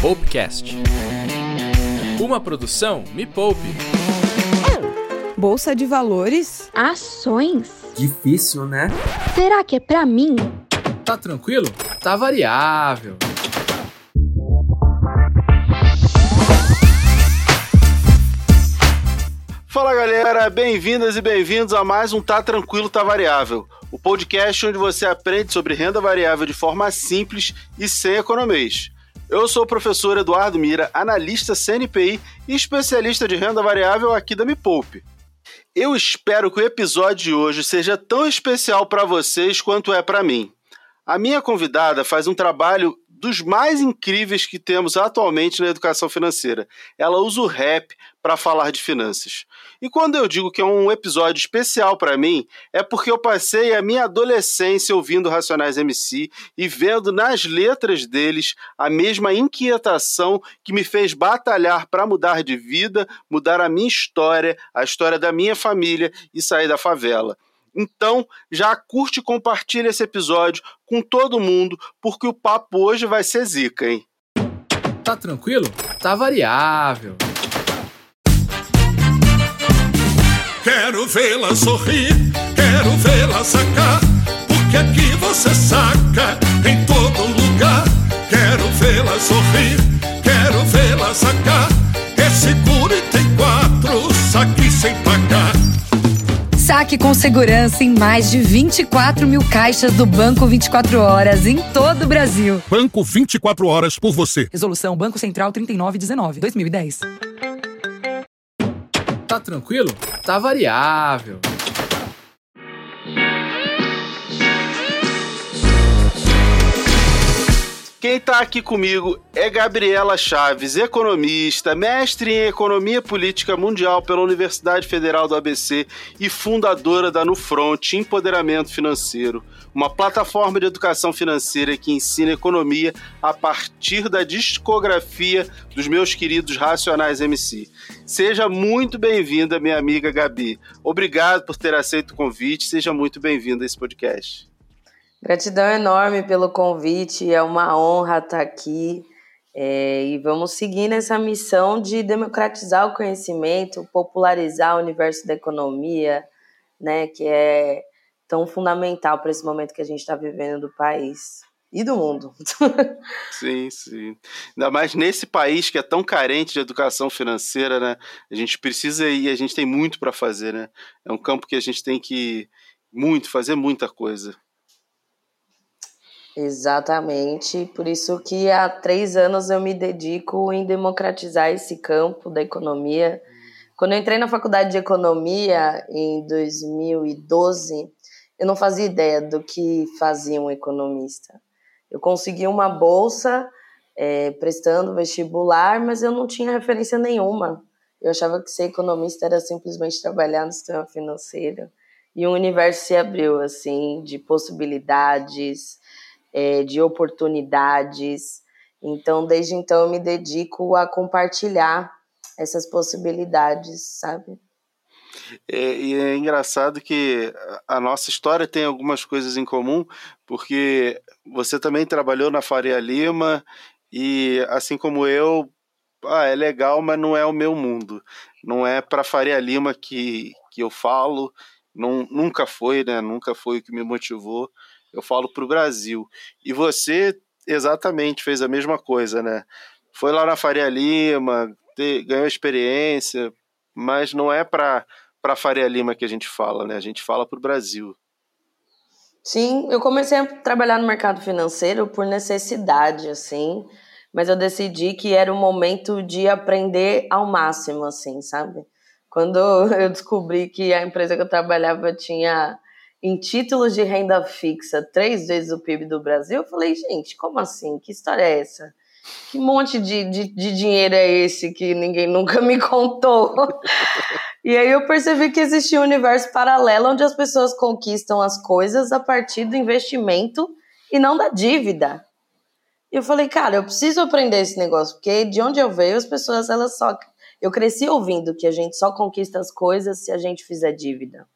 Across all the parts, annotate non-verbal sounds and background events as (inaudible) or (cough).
Poupecast. Uma produção Me Poupe. Bolsa de valores? Ações? Difícil, né? Será que é pra mim? Tá tranquilo? Tá variável. Fala galera, bem-vindas e bem-vindos a mais um Tá Tranquilo, Tá Variável, o podcast onde você aprende sobre renda variável de forma simples e sem economês. Eu sou o professor Eduardo Mira, analista CNPI e especialista de renda variável aqui da Me Poupe. Eu espero que o episódio de hoje seja tão especial para vocês quanto é para mim. A minha convidada faz um trabalho dos mais incríveis que temos atualmente na educação financeira. Ela usa o rap para falar de finanças. E quando eu digo que é um episódio especial para mim, é porque eu passei a minha adolescência ouvindo Racionais MC e vendo nas letras deles a mesma inquietação que me fez batalhar para mudar de vida, mudar a minha história, a história da minha família e sair da favela. Então, já curte e compartilha esse episódio com todo mundo, porque o papo hoje vai ser zica, hein? Tá tranquilo? Tá variável. Quero vê-la sorrir, quero vê-la sacar, porque aqui você saca em todo lugar. Quero vê-la sorrir, quero vê-la sacar. Esse seguro tem quatro, saque sem pagar. Saque com segurança em mais de 24 mil caixas do Banco 24 Horas em todo o Brasil. Banco 24 horas por você. Resolução Banco Central 3919, 2010. Tá tranquilo? Tá variável. Quem está aqui comigo é Gabriela Chaves, economista, mestre em Economia Política Mundial pela Universidade Federal do ABC e fundadora da Nufront Empoderamento Financeiro, uma plataforma de educação financeira que ensina economia a partir da discografia dos meus queridos Racionais MC. Seja muito bem-vinda, minha amiga Gabi. Obrigado por ter aceito o convite, seja muito bem-vinda a esse podcast. Gratidão enorme pelo convite, é uma honra estar aqui. É, e vamos seguir nessa missão de democratizar o conhecimento, popularizar o universo da economia, né, que é tão fundamental para esse momento que a gente está vivendo do país e do mundo. (laughs) sim, sim. Ainda mais nesse país que é tão carente de educação financeira, né? A gente precisa e a gente tem muito para fazer, né? É um campo que a gente tem que muito fazer muita coisa. Exatamente, por isso que há três anos eu me dedico em democratizar esse campo da economia. Quando eu entrei na faculdade de economia em 2012, eu não fazia ideia do que fazia um economista. Eu consegui uma bolsa é, prestando vestibular, mas eu não tinha referência nenhuma. Eu achava que ser economista era simplesmente trabalhar no sistema financeiro. E o universo se abriu, assim, de possibilidades, é, de oportunidades. Então, desde então, eu me dedico a compartilhar essas possibilidades, sabe? É, e é engraçado que a nossa história tem algumas coisas em comum, porque você também trabalhou na Faria Lima e, assim como eu, ah, é legal, mas não é o meu mundo. Não é para Faria Lima que, que eu falo, não, nunca foi, né? Nunca foi o que me motivou eu falo para o Brasil. E você exatamente fez a mesma coisa, né? Foi lá na Faria Lima, te, ganhou experiência, mas não é para para Faria Lima que a gente fala, né? A gente fala para o Brasil. Sim, eu comecei a trabalhar no mercado financeiro por necessidade, assim, mas eu decidi que era o momento de aprender ao máximo, assim, sabe? Quando (laughs) eu descobri que a empresa que eu trabalhava tinha em títulos de renda fixa três vezes o PIB do Brasil, eu falei, gente, como assim? Que história é essa? Que monte de, de, de dinheiro é esse que ninguém (laughs) nunca me contou? (laughs) e aí eu percebi que existia um universo paralelo onde as pessoas conquistam as coisas a partir do investimento e não da dívida. E eu falei, cara, eu preciso aprender esse negócio, porque de onde eu vejo, as pessoas, elas só. Eu cresci ouvindo que a gente só conquista as coisas se a gente fizer dívida.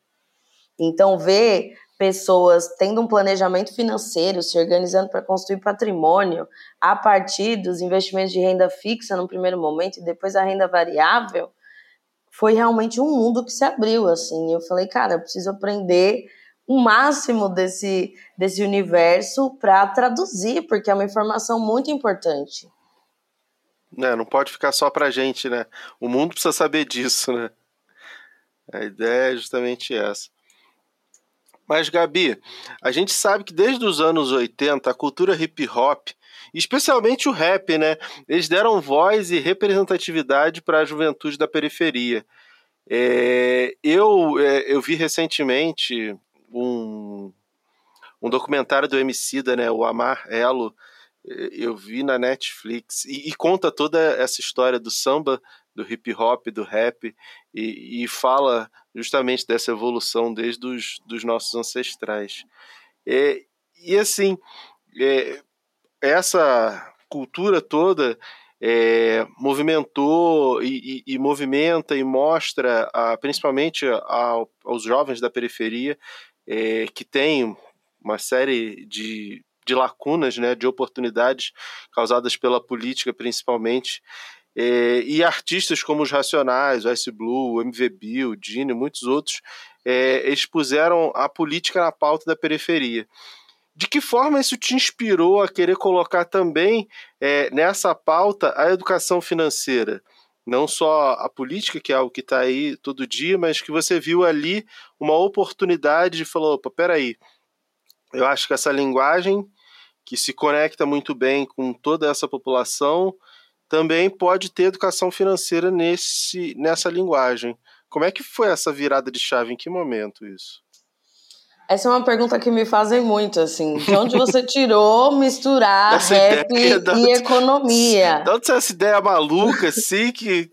Então, ver pessoas tendo um planejamento financeiro, se organizando para construir patrimônio a partir dos investimentos de renda fixa no primeiro momento e depois a renda variável, foi realmente um mundo que se abriu assim. Eu falei, cara, eu preciso aprender o máximo desse, desse universo para traduzir, porque é uma informação muito importante. É, não pode ficar só para gente, né? O mundo precisa saber disso, né? A ideia é justamente essa. Mas, Gabi, a gente sabe que desde os anos 80 a cultura hip hop, especialmente o rap, né? Eles deram voz e representatividade para a juventude da periferia. É, eu, é, eu vi recentemente um, um documentário do Emicida, né? O Amar Elo, eu vi na Netflix e, e, conta toda essa história do samba, do hip hop, do rap e, e fala justamente dessa evolução desde os dos nossos ancestrais. É, e assim, é, essa cultura toda é, movimentou e, e, e, movimenta e mostra, a, principalmente a, aos jovens da periferia, é, que tem uma série de de lacunas, né, de oportunidades causadas pela política, principalmente. É, e artistas como os Racionais, o Ice Blue, o MVB, o Dini e muitos outros é, expuseram a política na pauta da periferia. De que forma isso te inspirou a querer colocar também é, nessa pauta a educação financeira? Não só a política, que é algo que está aí todo dia, mas que você viu ali uma oportunidade de falar: opa, peraí, eu acho que essa linguagem que se conecta muito bem com toda essa população, também pode ter educação financeira nesse, nessa linguagem. Como é que foi essa virada de chave? Em que momento isso? Essa é uma pergunta que me fazem muito, assim. De onde você (laughs) tirou misturar essa rap ideia, e economia? De onde essa ideia maluca, assim, que,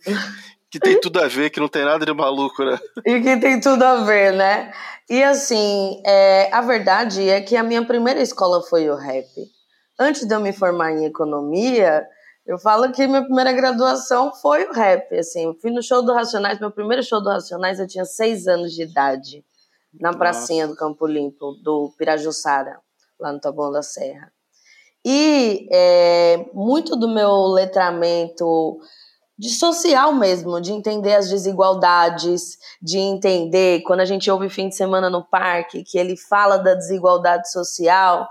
que tem tudo a ver, que não tem nada de maluco, né? E que tem tudo a ver, né? E assim, é, a verdade é que a minha primeira escola foi o rap. Antes de eu me formar em economia, eu falo que minha primeira graduação foi o rap. Assim, eu fui no show do Racionais, meu primeiro show do Racionais, eu tinha seis anos de idade, na pracinha do Campo Limpo, do Pirajussara, lá no Taboão da Serra. E é, muito do meu letramento de social mesmo, de entender as desigualdades, de entender quando a gente ouve fim de semana no parque que ele fala da desigualdade social.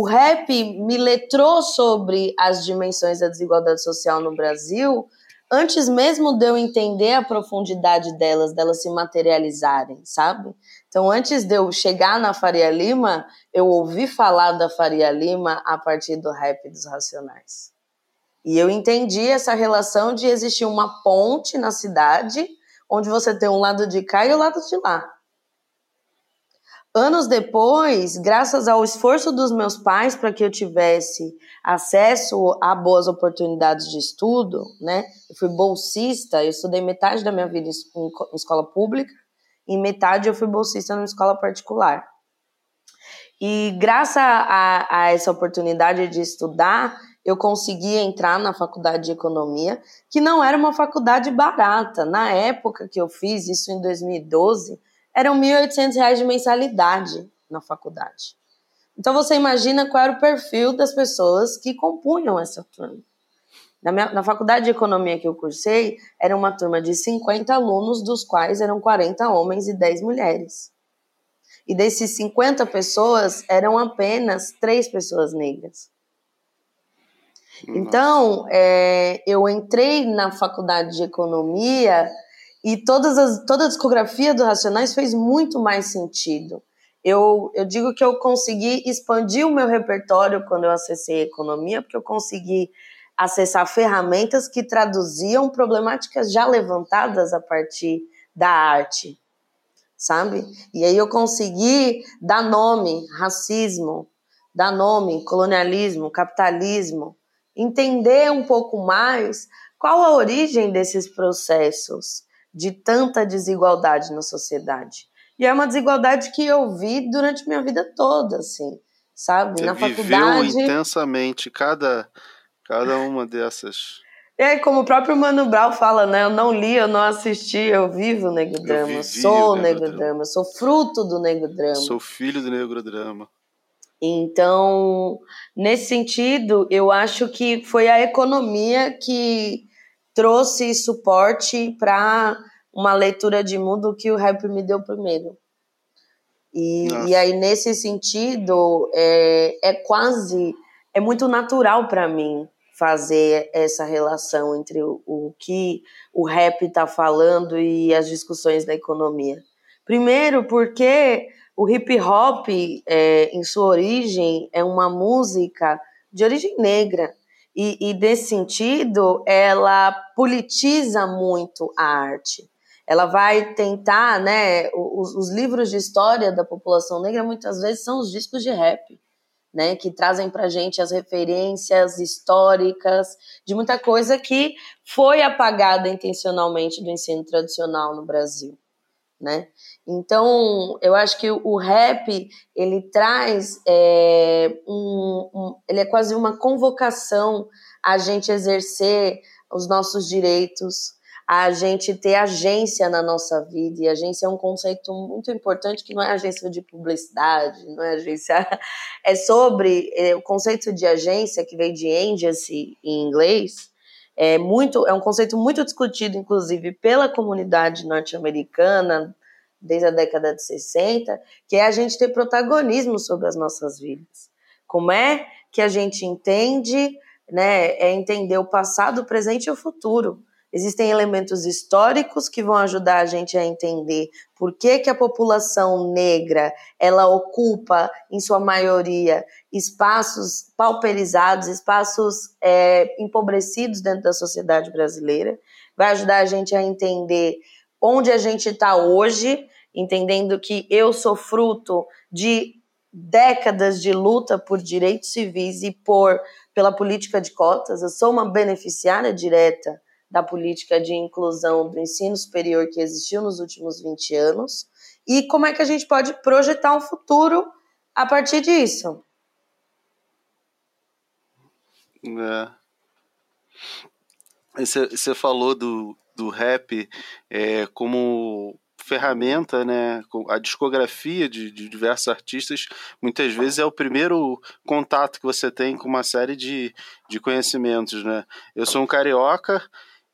O rap me letrou sobre as dimensões da desigualdade social no Brasil antes mesmo de eu entender a profundidade delas, delas se materializarem, sabe? Então, antes de eu chegar na Faria Lima, eu ouvi falar da Faria Lima a partir do rap dos Racionais. E eu entendi essa relação de existir uma ponte na cidade, onde você tem um lado de cá e o lado de lá. Anos depois, graças ao esforço dos meus pais para que eu tivesse acesso a boas oportunidades de estudo, né? Eu fui bolsista, eu estudei metade da minha vida em escola pública e metade eu fui bolsista numa escola particular. E graças a, a essa oportunidade de estudar, eu consegui entrar na faculdade de economia, que não era uma faculdade barata. Na época que eu fiz, isso em 2012, eram R$ 1.800 de mensalidade na faculdade. Então você imagina qual era o perfil das pessoas que compunham essa turma. Na, minha, na faculdade de economia que eu cursei, era uma turma de 50 alunos, dos quais eram 40 homens e 10 mulheres. E desses 50 pessoas, eram apenas três pessoas negras. Então, é, eu entrei na faculdade de economia e todas as, toda a discografia do Racionais fez muito mais sentido. Eu, eu digo que eu consegui expandir o meu repertório quando eu acessei a economia, porque eu consegui acessar ferramentas que traduziam problemáticas já levantadas a partir da arte, sabe? E aí eu consegui dar nome racismo, dar nome colonialismo, capitalismo, entender um pouco mais qual a origem desses processos de tanta desigualdade na sociedade. E é uma desigualdade que eu vi durante minha vida toda, assim, sabe? Você na viveu faculdade. intensamente cada, cada uma dessas. E aí, como o próprio Mano Brown fala, né? Eu não li, eu não assisti, eu vivo o Negro Drama. Eu sou o Negro, Negro Drama. sou fruto do Negro Drama. Sou filho do Negro Drama. Então, nesse sentido, eu acho que foi a economia que trouxe suporte para uma leitura de mundo que o rap me deu primeiro. E, e aí, nesse sentido, é, é quase, é muito natural para mim fazer essa relação entre o, o que o rap está falando e as discussões da economia. Primeiro, porque o hip hop, é, em sua origem, é uma música de origem negra. E, e nesse sentido, ela politiza muito a arte. Ela vai tentar, né? Os, os livros de história da população negra muitas vezes são os discos de rap né, que trazem para gente as referências históricas de muita coisa que foi apagada intencionalmente do ensino tradicional no Brasil, né? Então, eu acho que o rap ele traz é, um, um, ele é quase uma convocação a gente exercer os nossos direitos, a gente ter agência na nossa vida. E agência é um conceito muito importante que não é agência de publicidade, não é agência. (laughs) É sobre é, o conceito de agência, que vem de agency em inglês. É, muito, é um conceito muito discutido, inclusive, pela comunidade norte-americana desde a década de 60, que é a gente ter protagonismo sobre as nossas vidas. Como é que a gente entende, né, é entender o passado, o presente e o futuro. Existem elementos históricos que vão ajudar a gente a entender por que, que a população negra ela ocupa, em sua maioria, espaços pauperizados, espaços é, empobrecidos dentro da sociedade brasileira. Vai ajudar a gente a entender onde a gente está hoje, entendendo que eu sou fruto de décadas de luta por direitos civis e por pela política de cotas. Eu sou uma beneficiária direta da política de inclusão do ensino superior que existiu nos últimos 20 anos e como é que a gente pode projetar um futuro a partir disso. É. Você falou do, do rap é, como ferramenta, né? A discografia de, de, diversos artistas muitas vezes é o primeiro contato que você tem com uma série de, de conhecimentos, né? Eu sou um carioca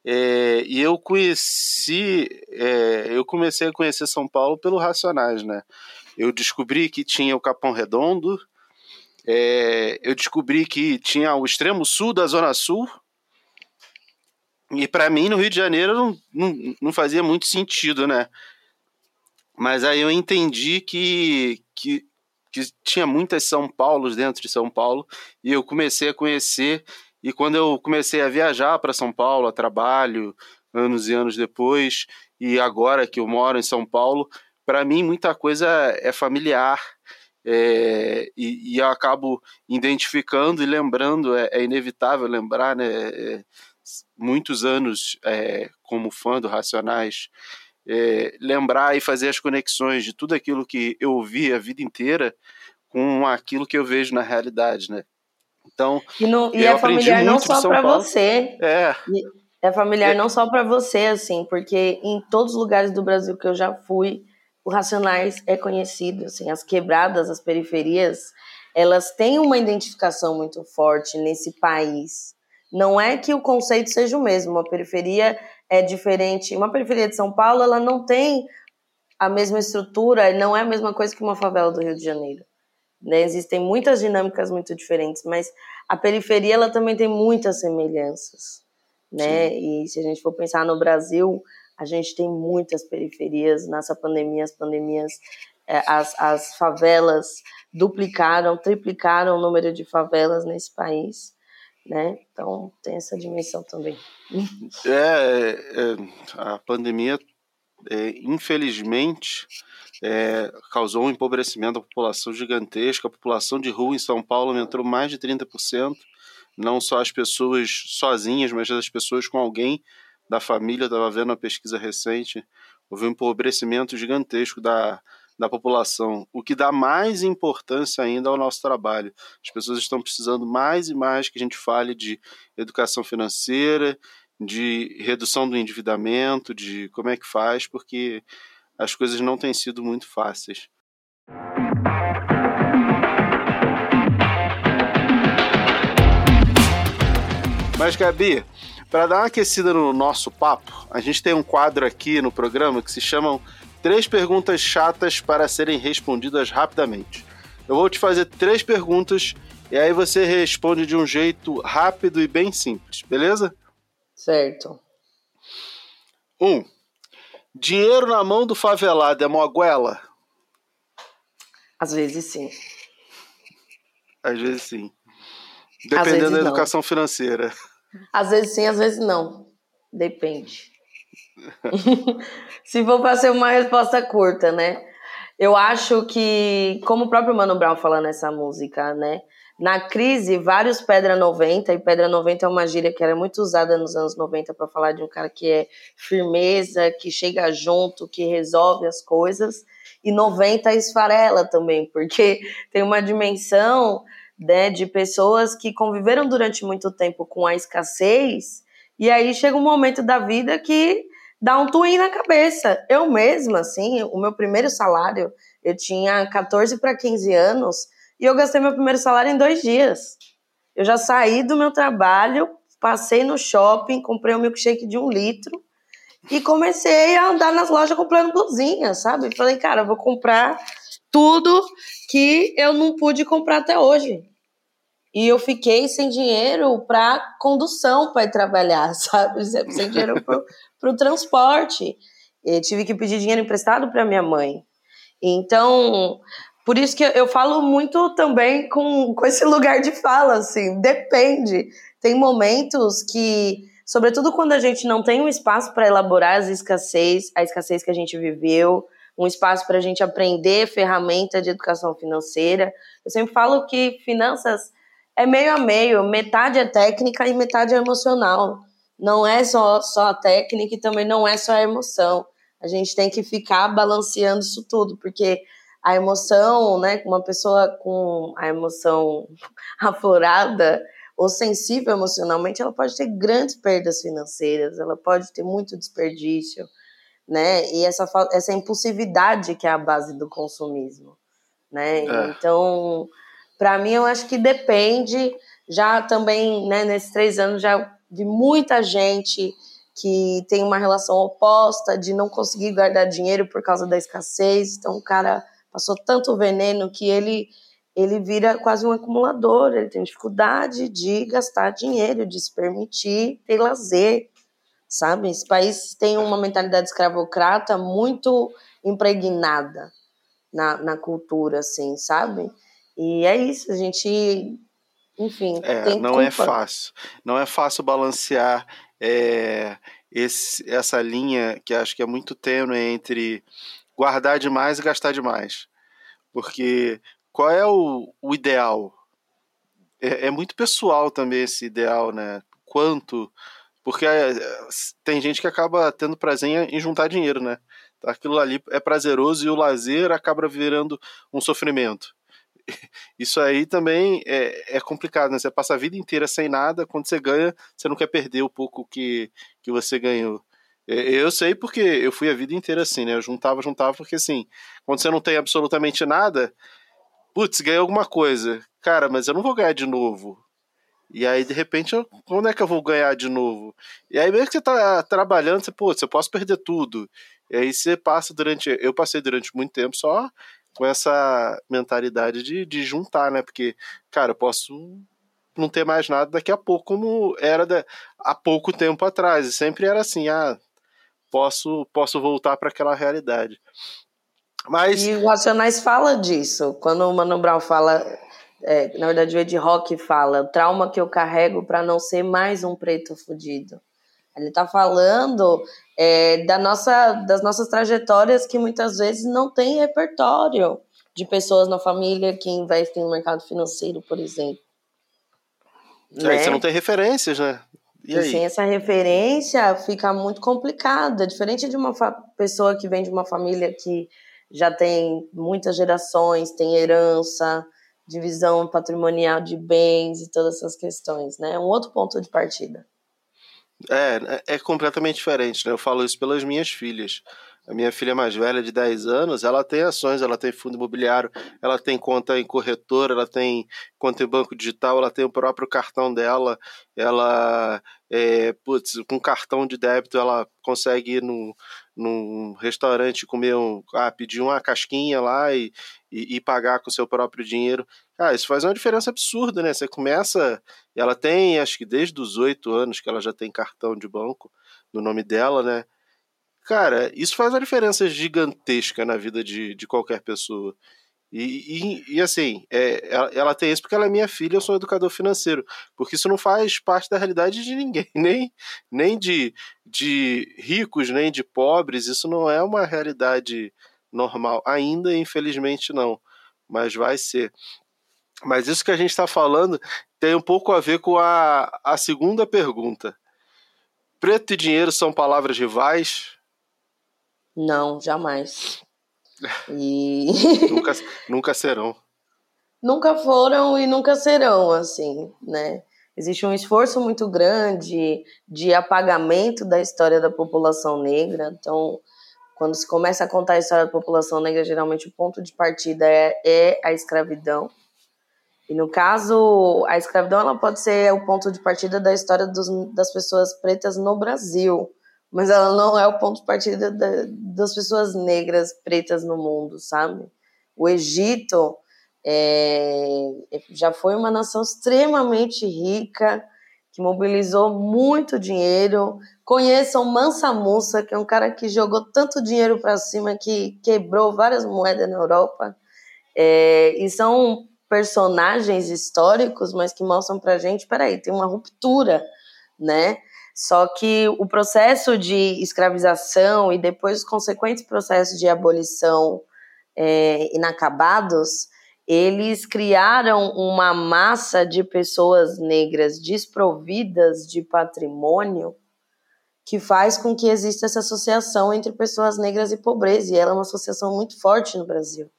é, e eu conheci, é, eu comecei a conhecer São Paulo pelo Racionais, né? Eu descobri que tinha o Capão Redondo, é, eu descobri que tinha o extremo sul da Zona Sul, e para mim no Rio de Janeiro não, não, não, fazia muito sentido, né? Mas aí eu entendi que, que, que tinha muitas São Paulos dentro de São Paulo, e eu comecei a conhecer e quando eu comecei a viajar para São Paulo, a trabalho, anos e anos depois, e agora que eu moro em São Paulo, para mim muita coisa é familiar. É, e, e, eu acabo identificando e lembrando, é, é inevitável lembrar, né? É, muitos anos é, como fã do Racionais, é, lembrar e fazer as conexões de tudo aquilo que eu ouvi a vida inteira com aquilo que eu vejo na realidade, né? Então, e, no, e é familiar não só para você. É. É familiar é. não só para você, assim, porque em todos os lugares do Brasil que eu já fui, o Racionais é conhecido, assim, as quebradas, as periferias, elas têm uma identificação muito forte nesse país. Não é que o conceito seja o mesmo, uma periferia é diferente. Uma periferia de São Paulo, ela não tem a mesma estrutura, não é a mesma coisa que uma favela do Rio de Janeiro. Né? Existem muitas dinâmicas muito diferentes, mas a periferia ela também tem muitas semelhanças, né? Sim. E se a gente for pensar no Brasil, a gente tem muitas periferias. Nessa pandemia, as pandemias, é, as, as favelas duplicaram, triplicaram o número de favelas nesse país, né? Então tem essa dimensão também. É, é a pandemia, é, infelizmente, é, causou um empobrecimento da população gigantesca. A população de rua em São Paulo aumentou mais de 30%. Não só as pessoas sozinhas, mas as pessoas com alguém da família. Estava vendo uma pesquisa recente. Houve um empobrecimento gigantesco da, da população, o que dá mais importância ainda ao nosso trabalho. As pessoas estão precisando mais e mais que a gente fale de educação financeira, de redução do endividamento, de como é que faz, porque as coisas não têm sido muito fáceis. Mas, Gabi, para dar uma aquecida no nosso papo, a gente tem um quadro aqui no programa que se chama Três Perguntas Chatas para Serem Respondidas Rapidamente. Eu vou te fazer três perguntas e aí você responde de um jeito rápido e bem simples, beleza? Certo. Um. Dinheiro na mão do favelado é moguela? Às vezes sim. Às vezes sim. Dependendo vezes da educação financeira. Às vezes sim, às vezes não. Depende. (laughs) Se for para ser uma resposta curta, né? Eu acho que, como o próprio Mano Brown fala nessa música, né? Na crise, vários Pedra 90, e Pedra 90 é uma gíria que era muito usada nos anos 90 para falar de um cara que é firmeza, que chega junto, que resolve as coisas. E 90 esfarela também, porque (laughs) tem uma dimensão né, de pessoas que conviveram durante muito tempo com a escassez, e aí chega um momento da vida que dá um twin na cabeça. Eu mesma, assim, o meu primeiro salário, eu tinha 14 para 15 anos, e eu gastei meu primeiro salário em dois dias. Eu já saí do meu trabalho, passei no shopping, comprei um milkshake de um litro, e comecei a andar nas lojas comprando blusinha, sabe? Falei, cara, eu vou comprar tudo que eu não pude comprar até hoje. E eu fiquei sem dinheiro para condução para ir trabalhar, (laughs) sabe? Sem dinheiro para o transporte. Eu tive que pedir dinheiro emprestado para minha mãe. Então, por isso que eu falo muito também com, com esse lugar de fala, assim, depende. Tem momentos que, sobretudo quando a gente não tem um espaço para elaborar as escassez, a escassez que a gente viveu, um espaço para a gente aprender ferramenta de educação financeira. Eu sempre falo que finanças é meio a meio, metade é técnica e metade é emocional. Não é só, só a técnica e também não é só a emoção. A gente tem que ficar balanceando isso tudo, porque a emoção, né, uma pessoa com a emoção (laughs) aflorada ou sensível emocionalmente, ela pode ter grandes perdas financeiras, ela pode ter muito desperdício, né? E essa, essa impulsividade que é a base do consumismo, né? É. Então, para mim, eu acho que depende. Já também, né, nesses três anos, já vi muita gente que tem uma relação oposta de não conseguir guardar dinheiro por causa da escassez. Então, o cara passou tanto veneno que ele ele vira quase um acumulador, ele tem dificuldade de gastar dinheiro, de se permitir ter lazer sabe? Esse país tem uma mentalidade escravocrata muito impregnada na, na cultura, assim, sabe? E é isso, a gente, enfim, é, não é culpa. é fácil, não é fácil balancear é, esse, essa linha que acho que é muito tênue entre guardar demais e gastar demais, porque qual é o, o ideal? É, é muito pessoal também esse ideal, né? Quanto porque é, tem gente que acaba tendo prazer em juntar dinheiro, né? Aquilo ali é prazeroso e o lazer acaba virando um sofrimento. (laughs) Isso aí também é, é complicado, né? Você passa a vida inteira sem nada, quando você ganha, você não quer perder o pouco que, que você ganhou. Eu sei porque eu fui a vida inteira assim, né? Eu juntava, juntava, porque assim, quando você não tem absolutamente nada, putz, ganhei alguma coisa. Cara, mas eu não vou ganhar de novo. E aí, de repente, eu, quando é que eu vou ganhar de novo? E aí, mesmo que você tá trabalhando, você, pô, você posso perder tudo. E aí você passa durante. Eu passei durante muito tempo só com essa mentalidade de, de juntar, né? Porque, cara, eu posso não ter mais nada daqui a pouco, como era da, há pouco tempo atrás. E sempre era assim, ah, posso, posso voltar para aquela realidade. Mas... E o Racionais fala disso. Quando o Mano Brown fala é, na verdade o Ed Rock fala, o trauma que eu carrego para não ser mais um preto fudido. Ele está falando é, da nossa, das nossas trajetórias que muitas vezes não tem repertório de pessoas na família que investem no mercado financeiro, por exemplo. É, né? Você não tem referências, né? E, e sem essa referência fica muito complicado. É diferente de uma pessoa que vem de uma família que já tem muitas gerações, tem herança, divisão patrimonial de bens e todas essas questões, né? É um outro ponto de partida. É, é completamente diferente, né? Eu falo isso pelas minhas filhas. A minha filha mais velha, de 10 anos, ela tem ações, ela tem fundo imobiliário, ela tem conta em corretora, ela tem conta em banco digital, ela tem o próprio cartão dela, ela, é, putz, com cartão de débito, ela consegue ir num, num restaurante comer um, ah, pedir uma casquinha lá e, e, e pagar com seu próprio dinheiro. Ah, isso faz uma diferença absurda, né? Você começa, ela tem, acho que desde os oito anos que ela já tem cartão de banco no nome dela, né? Cara, isso faz uma diferença gigantesca na vida de, de qualquer pessoa. E, e, e assim, é, ela, ela, tem isso porque ela é minha filha, eu sou educador financeiro. Porque isso não faz parte da realidade de ninguém, (laughs) nem, nem de, de ricos, nem de pobres. Isso não é uma realidade normal. Ainda, infelizmente, não. Mas vai ser. Mas isso que a gente está falando tem um pouco a ver com a, a segunda pergunta. Preto e dinheiro são palavras rivais? Não, jamais. E... (laughs) nunca, (laughs) nunca serão. Nunca foram e nunca serão, assim, né? Existe um esforço muito grande de apagamento da história da população negra. Então, quando se começa a contar a história da população negra, geralmente o ponto de partida é, é a escravidão. E no caso, a escravidão ela pode ser o ponto de partida da história dos, das pessoas pretas no Brasil mas ela não é o ponto de partida da, das pessoas negras pretas no mundo, sabe? O Egito é, já foi uma nação extremamente rica, que mobilizou muito dinheiro. Conheçam Mansa Musa, que é um cara que jogou tanto dinheiro para cima que quebrou várias moedas na Europa. É, e são personagens históricos, mas que mostram para gente, peraí, tem uma ruptura, né? Só que o processo de escravização e depois os consequentes processos de abolição é, inacabados, eles criaram uma massa de pessoas negras desprovidas de patrimônio que faz com que exista essa associação entre pessoas negras e pobreza, e ela é uma associação muito forte no Brasil.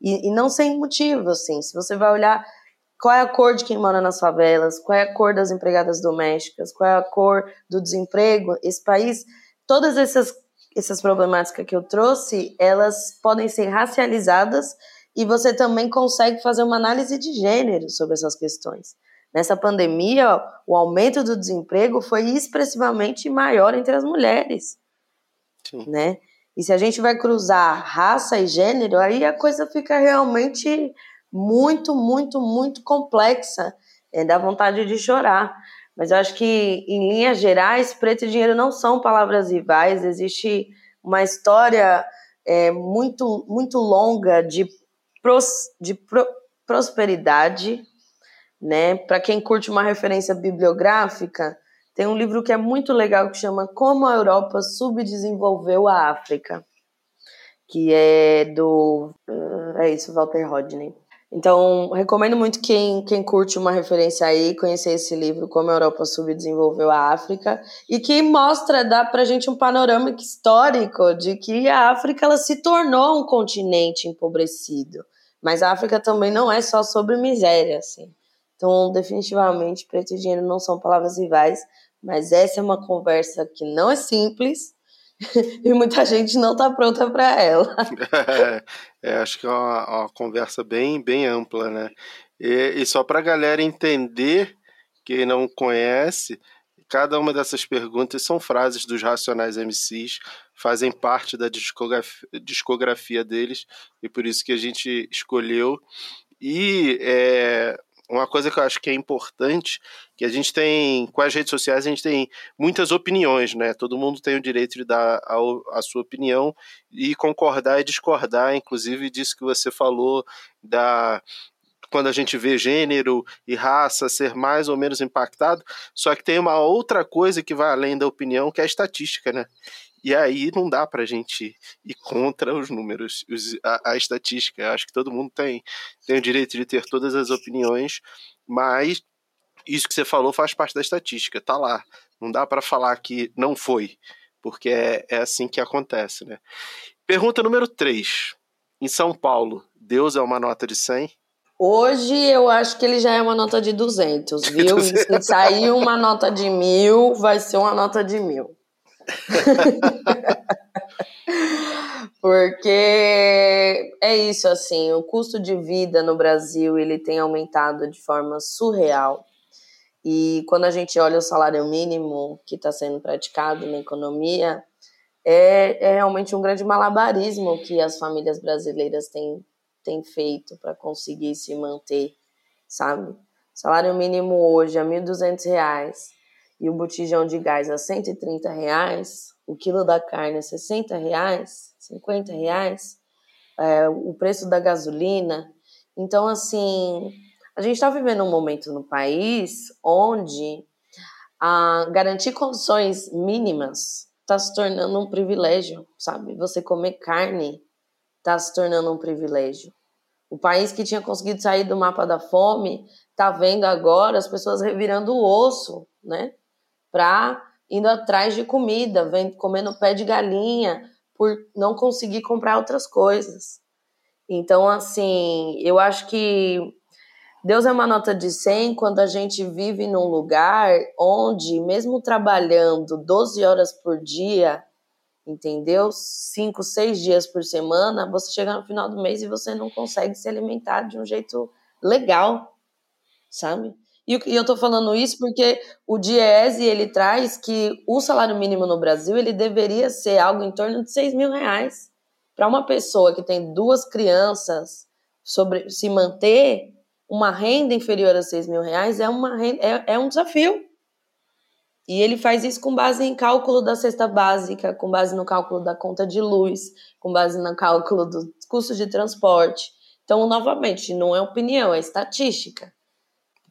E, e não sem motivo, assim, se você vai olhar qual é a cor de quem mora nas favelas? Qual é a cor das empregadas domésticas? Qual é a cor do desemprego? Esse país, todas essas, essas problemáticas que eu trouxe, elas podem ser racializadas e você também consegue fazer uma análise de gênero sobre essas questões. Nessa pandemia, o aumento do desemprego foi expressivamente maior entre as mulheres, Sim. né? E se a gente vai cruzar raça e gênero, aí a coisa fica realmente muito, muito, muito complexa. É, dá vontade de chorar. Mas eu acho que, em linhas gerais, preto e dinheiro não são palavras rivais. Existe uma história é, muito, muito longa de, pros, de pro, prosperidade. Né? Para quem curte uma referência bibliográfica, tem um livro que é muito legal que chama Como a Europa Subdesenvolveu a África, que é do. Uh, é isso, Walter Rodney. Então, recomendo muito quem, quem curte uma referência aí, conhecer esse livro, Como a Europa Subdesenvolveu a África, e que mostra, dá pra gente um panorama histórico de que a África ela se tornou um continente empobrecido. Mas a África também não é só sobre miséria, assim. Então, definitivamente, preto e dinheiro não são palavras rivais, mas essa é uma conversa que não é simples, (laughs) e muita gente não está pronta para ela. (laughs) É, é, acho que é uma, uma, conversa bem, bem ampla, né? E, e só para a galera entender, quem não conhece, cada uma dessas perguntas são frases dos Racionais MCs, fazem parte da discografia, discografia deles, e por isso que a gente escolheu. E é, uma coisa que eu acho que é importante, que a gente tem, com as redes sociais, a gente tem muitas opiniões, né? Todo mundo tem o direito de dar a, a sua opinião e concordar e discordar, inclusive disso que você falou, da quando a gente vê gênero e raça ser mais ou menos impactado, só que tem uma outra coisa que vai além da opinião, que é a estatística, né? E aí não dá para a gente ir contra os números, os, a, a, estatística. Eu acho que todo mundo tem, tem o direito de ter todas as opiniões, mas isso que você falou faz parte da estatística, tá lá. Não dá para falar que não foi, porque é, é assim que acontece, né? Pergunta número 3. em São Paulo, Deus é uma nota de 100? Hoje eu acho que ele já é uma nota de 200, viu? (laughs) Se sair uma nota de mil, vai ser uma nota de mil. (laughs) Porque é isso, assim, o custo de vida no Brasil ele tem aumentado de forma surreal. E quando a gente olha o salário mínimo que está sendo praticado na economia, é, é realmente um grande malabarismo que as famílias brasileiras têm, têm feito para conseguir se manter, sabe? Salário mínimo hoje é R$ 1.200 e o botijão de gás a 130 reais, o quilo da carne a 60 reais, 50 reais, é, o preço da gasolina. Então, assim, a gente está vivendo um momento no país onde a garantir condições mínimas está se tornando um privilégio, sabe? Você comer carne está se tornando um privilégio. O país que tinha conseguido sair do mapa da fome está vendo agora as pessoas revirando o osso, né? Para indo atrás de comida, vem comendo pé de galinha por não conseguir comprar outras coisas. Então, assim, eu acho que Deus é uma nota de 100 quando a gente vive num lugar onde, mesmo trabalhando 12 horas por dia, entendeu? 5, 6 dias por semana, você chega no final do mês e você não consegue se alimentar de um jeito legal, sabe? E, eu tô falando isso porque o Diese, ele traz que o salário mínimo no Brasil, ele deveria ser algo em torno de 6 mil reais. Para uma pessoa que tem duas crianças, sobre se manter uma renda inferior a 6 mil reais é, uma é, é um desafio. E ele faz isso com base em cálculo da cesta básica, com base no cálculo da conta de luz, com base no cálculo dos custos de transporte. Então, novamente, não é opinião, é estatística.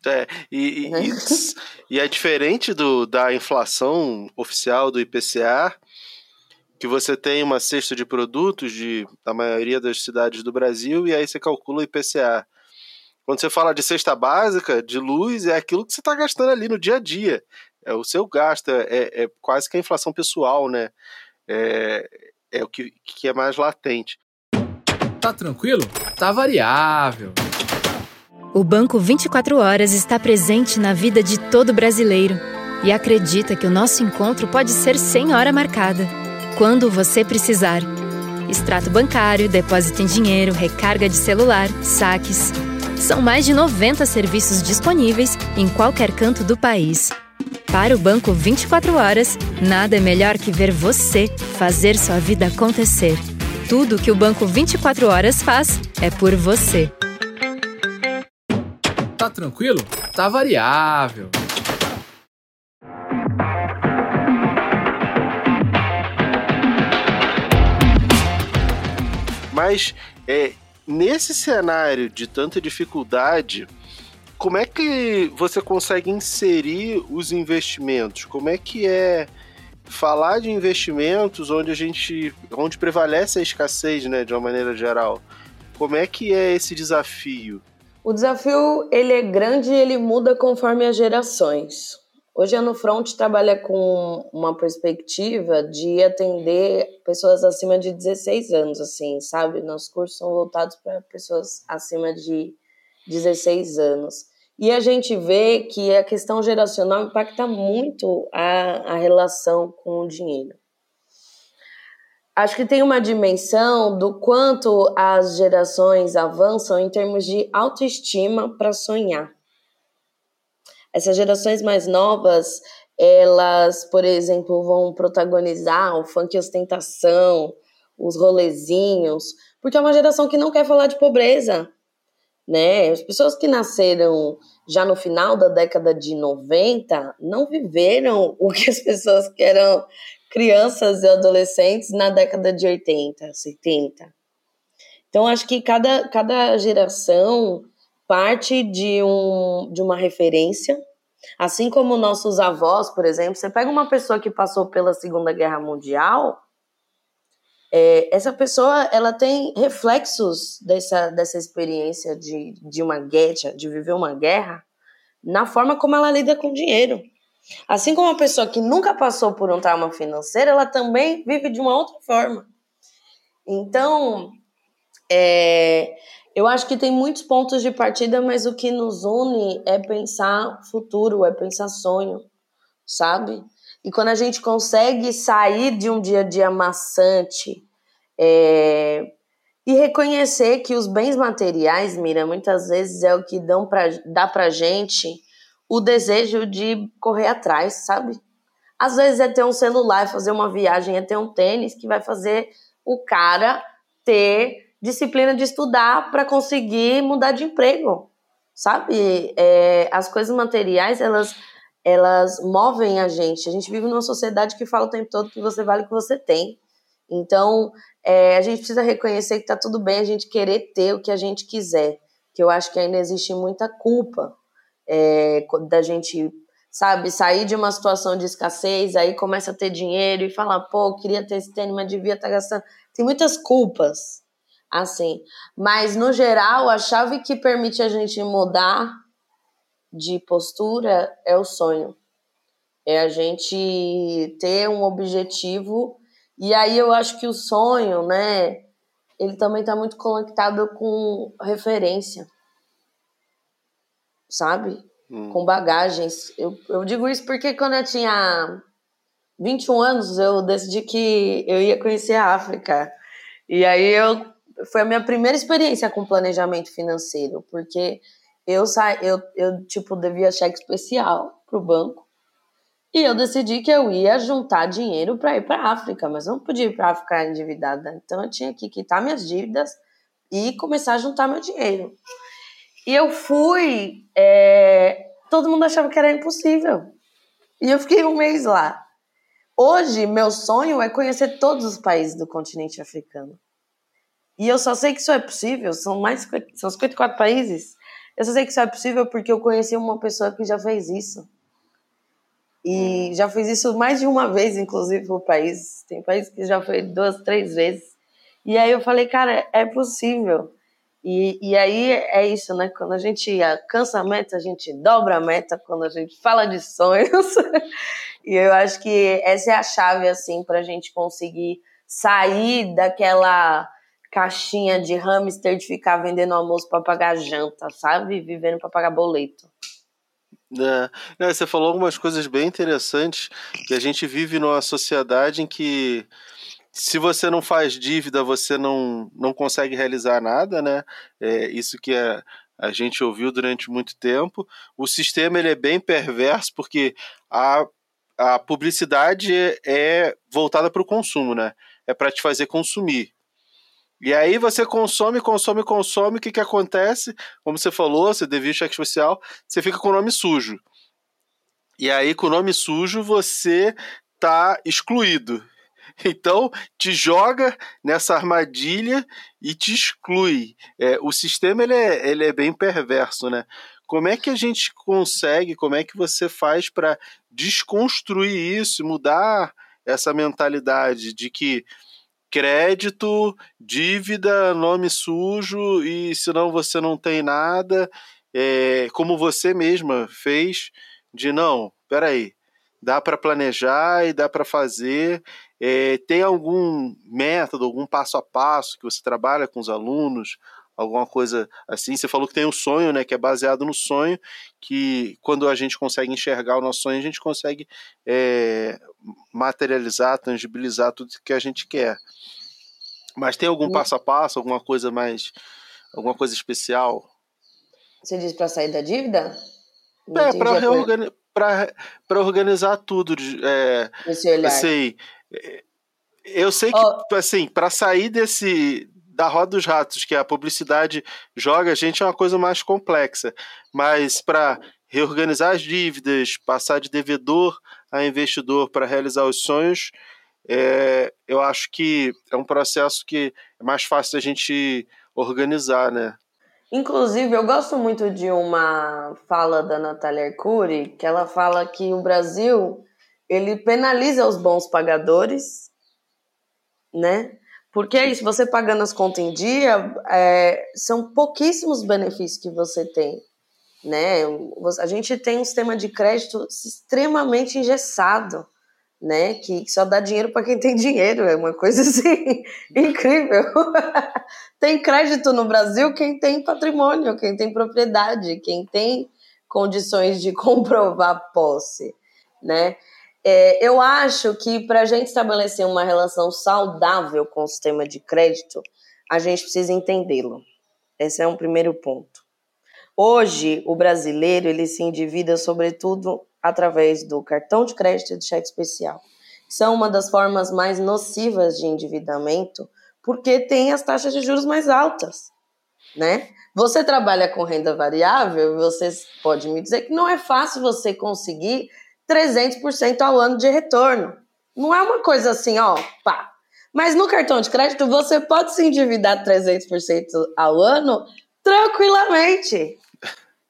É, e, e, e, e é diferente do, da inflação oficial do IPCA, que você tem uma cesta de produtos de, da maioria das cidades do Brasil e aí você calcula o IPCA. Quando você fala de cesta básica, de luz, é aquilo que você está gastando ali no dia a dia. É o seu gasto, é, é, é quase que a inflação pessoal, né? É, é o que, que é mais latente. Tá tranquilo? Tá variável. O Banco 24 Horas está presente na vida de todo brasileiro e acredita que o nosso encontro pode ser sem hora marcada, quando você precisar. Extrato bancário, depósito em dinheiro, recarga de celular, saques. São mais de 90 serviços disponíveis em qualquer canto do país. Para o Banco 24 Horas, nada é melhor que ver você fazer sua vida acontecer. Tudo que o Banco 24 Horas faz é por você. Tá tranquilo? Tá variável. Mas é, Nesse cenário de tanta dificuldade, como é que você consegue inserir os investimentos? Como é que é falar de investimentos onde a gente, onde prevalece a escassez, né, de uma maneira geral? Como é que é esse desafio? O desafio ele é grande e ele muda conforme as gerações. Hoje a No Front trabalha com uma perspectiva de atender pessoas acima de 16 anos, assim, sabe? Nossos cursos são voltados para pessoas acima de 16 anos. E a gente vê que a questão geracional impacta muito a, a relação com o dinheiro. Acho que tem uma dimensão do quanto as gerações avançam em termos de autoestima para sonhar. Essas gerações mais novas, elas, por exemplo, vão protagonizar o funk ostentação, os rolezinhos, porque é uma geração que não quer falar de pobreza, né? As pessoas que nasceram já no final da década de 90 não viveram o que as pessoas que eram crianças e adolescentes na década de 80, 70. Então, acho que cada, cada geração parte de, um, de uma referência. Assim como nossos avós, por exemplo, você pega uma pessoa que passou pela Segunda Guerra Mundial, é, essa pessoa ela tem reflexos dessa, dessa experiência de, de uma guerra, de viver uma guerra, na forma como ela lida com dinheiro. Assim como uma pessoa que nunca passou por um trauma financeiro, ela também vive de uma outra forma. Então, É, eu acho que tem muitos pontos de partida, mas o que nos une é pensar futuro, é pensar sonho, sabe? E quando a gente consegue sair de um dia a dia maçante é, e reconhecer que os bens materiais, Mira, muitas vezes é o que dão pra, dá pra gente o desejo de correr atrás, sabe? Às vezes é ter um celular, fazer uma viagem, é ter um tênis que vai fazer o cara ter disciplina de estudar para conseguir mudar de emprego, sabe? É, as coisas materiais, elas, elas movem a gente. A gente vive numa sociedade que fala o tempo todo que você vale o que você tem. Então, é, a gente precisa reconhecer que tá tudo bem a gente querer ter o que a gente quiser. Que eu acho que ainda existe muita culpa é, da gente, sabe, sair de uma situação de escassez, aí começa a ter dinheiro e falar, pô, queria ter esse tênis, mas devia estar tá gastando. Tem muitas culpas, assim. Mas, no geral, a chave que permite a gente mudar de postura é o sonho. É a gente ter um objetivo. E aí eu acho que o sonho, né, ele também está muito conectado com referência sabe? Hum. Com bagagens. Eu, eu digo isso porque quando eu tinha 21 anos, eu decidi que eu ia conhecer a África. E aí eu foi a minha primeira experiência com planejamento financeiro, porque eu sa eu, eu tipo devia cheque especial pro banco. E eu decidi que eu ia juntar dinheiro para ir para a África, mas não podia ir para África endividada. Então eu tinha que quitar minhas dívidas e começar a juntar meu dinheiro. E eu fui, é, todo mundo achava que era impossível. E eu fiquei um mês lá. Hoje, meu sonho é conhecer todos os países do continente africano. E eu só sei que isso é possível, são mais são 54 países. Eu só sei que isso é possível porque eu conheci uma pessoa que já fez isso. E já fez isso mais de uma vez, inclusive, no país. Tem países que já foi duas, três vezes. E aí eu falei, cara, é possível. E, e aí é isso, né? Quando a gente alcança a meta, a gente dobra a meta, quando a gente fala de sonhos. (laughs) e eu acho que essa é a chave, assim, para a gente conseguir sair daquela caixinha de hamster de ficar vendendo almoço para pagar janta, sabe? Vivendo para pagar boleto. É, você falou algumas coisas bem interessantes que a gente vive numa sociedade em que se você não faz dívida, você não, não consegue realizar nada, né? É isso que a, a gente ouviu durante muito tempo. O sistema ele é bem perverso porque a, a publicidade é voltada para o consumo, né? É para te fazer consumir. E aí você consome, consome, consome, o que, que acontece? Como você falou, você devia cheque especial, você fica com o nome sujo. E aí, com o nome sujo, você tá excluído. Então, te joga nessa armadilha e te exclui. É, o sistema ele é, ele é bem perverso, né? Como é que a gente consegue, como é que você faz para desconstruir isso, mudar essa mentalidade de que crédito, dívida, nome sujo e senão você não tem nada, é, como você mesma fez, de não, peraí, dá para planejar e dá para fazer. É, tem algum método, algum passo a passo que você trabalha com os alunos, alguma coisa assim? Você falou que tem um sonho, né, que é baseado no sonho, que quando a gente consegue enxergar o nosso sonho, a gente consegue é, materializar, tangibilizar tudo que a gente quer. Mas tem algum passo a passo, alguma coisa mais, alguma coisa especial? Você diz para sair da dívida? é, para reorganizar para organizar tudo. É, Esse olhar. Assim, eu sei que, oh. assim, para sair desse da roda dos ratos que a publicidade joga, a gente é uma coisa mais complexa. Mas para reorganizar as dívidas, passar de devedor a investidor para realizar os sonhos, é, eu acho que é um processo que é mais fácil a gente organizar, né? Inclusive, eu gosto muito de uma fala da Natália Arcuri, que ela fala que o Brasil ele penaliza os bons pagadores, né? Porque é isso, você pagando as contas em dia, é, são pouquíssimos benefícios que você tem, né? A gente tem um sistema de crédito extremamente engessado, né? Que só dá dinheiro para quem tem dinheiro, é uma coisa (laughs) assim incrível. (laughs) tem crédito no Brasil quem tem patrimônio, quem tem propriedade, quem tem condições de (laughs) comprovar posse, né? É, eu acho que para a gente estabelecer uma relação saudável com o sistema de crédito, a gente precisa entendê-lo. Esse é um primeiro ponto. Hoje, o brasileiro ele se endivida sobretudo através do cartão de crédito e do cheque especial. São uma das formas mais nocivas de endividamento, porque tem as taxas de juros mais altas, né? Você trabalha com renda variável, você pode me dizer que não é fácil você conseguir 300% ao ano de retorno. Não é uma coisa assim, ó, pá. Mas no cartão de crédito você pode se endividar 300% ao ano tranquilamente.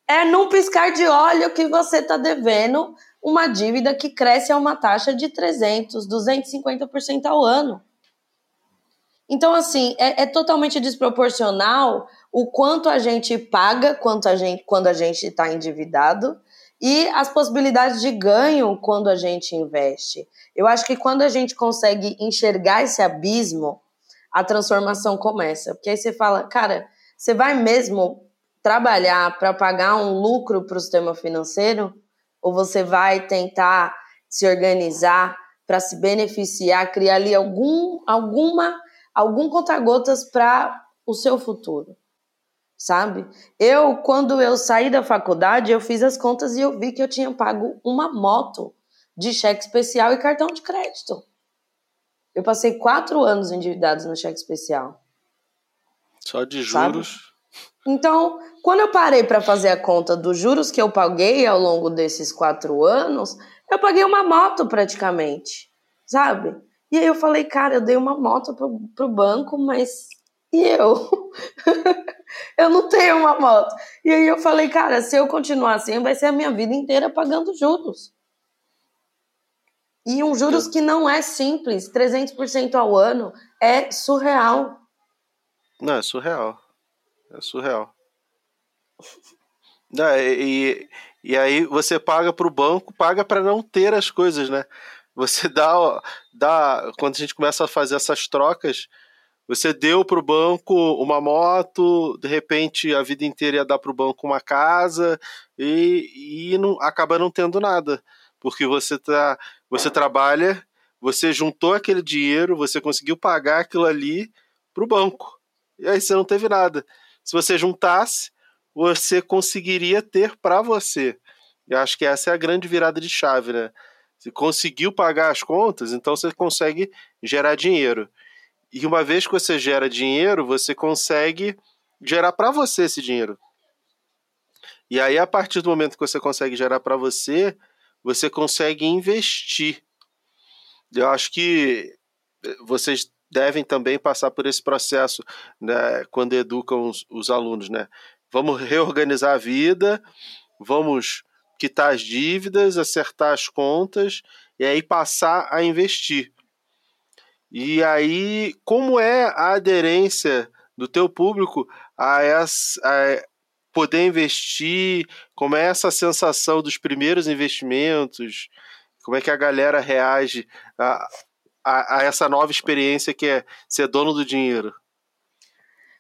É num piscar de olho que você está devendo uma dívida que cresce a uma taxa de 300, 250% ao ano. Então, assim, é, é, totalmente desproporcional o quanto a gente paga quanto a gente, quando a gente está endividado e as possibilidades de ganho quando a gente investe. Eu acho que quando a gente consegue enxergar esse abismo, a transformação começa. Porque aí você fala, cara, você vai mesmo trabalhar para pagar um lucro para o sistema financeiro? Ou você vai tentar se organizar para se beneficiar, criar ali algum, alguma, algum conta-gotas para o seu futuro? Sabe? Eu, quando eu saí da faculdade, eu fiz as contas e eu vi que eu tinha pago uma moto de cheque especial e cartão de crédito. Eu passei quatro anos endividados no cheque especial. Só de juros. Sabe? Então, quando eu parei para fazer a conta dos juros que eu paguei ao longo desses quatro anos, eu paguei uma moto praticamente, sabe? E aí eu falei, cara, eu dei uma moto pro, pro banco, mas e eu? (laughs) eu não tenho uma moto. E aí eu falei, cara, se eu continuar assim, vai ser a minha vida inteira pagando juros. E um juros que não é simples, 300% ao ano, é surreal. Não, é surreal. É surreal. Não, e, e aí você paga para o banco, paga para não ter as coisas, né? Você dá, dá. Quando a gente começa a fazer essas trocas, você deu para o banco uma moto, de repente a vida inteira ia dar para o banco uma casa e, e não, acaba não tendo nada. Porque você, tá, você trabalha, você juntou aquele dinheiro, você conseguiu pagar aquilo ali para o banco. E aí você não teve nada se você juntasse, você conseguiria ter para você. Eu acho que essa é a grande virada de chave, né? Se conseguiu pagar as contas, então você consegue gerar dinheiro. E uma vez que você gera dinheiro, você consegue gerar para você esse dinheiro. E aí, a partir do momento que você consegue gerar para você, você consegue investir. Eu acho que vocês devem também passar por esse processo né, quando educam os, os alunos, né? Vamos reorganizar a vida, vamos quitar as dívidas, acertar as contas e aí passar a investir. E aí, como é a aderência do teu público a, essa, a poder investir? Como é essa sensação dos primeiros investimentos? Como é que a galera reage a, a, a essa nova experiência que é ser dono do dinheiro?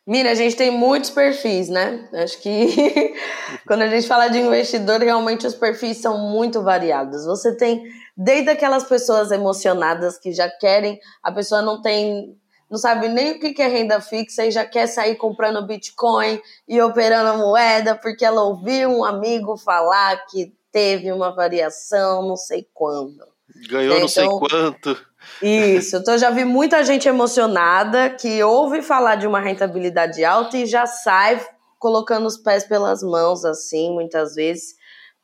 Mira, a gente tem muitos perfis, né? Acho que (laughs) quando a gente fala de investidor, realmente os perfis são muito variados. Você tem desde aquelas pessoas emocionadas que já querem, a pessoa não tem, não sabe nem o que é renda fixa e já quer sair comprando Bitcoin e operando a moeda porque ela ouviu um amigo falar que teve uma variação, não sei quando. Ganhou né? não sei então, quanto. Isso, então eu já vi muita gente emocionada que ouve falar de uma rentabilidade alta e já sai colocando os pés pelas mãos, assim, muitas vezes,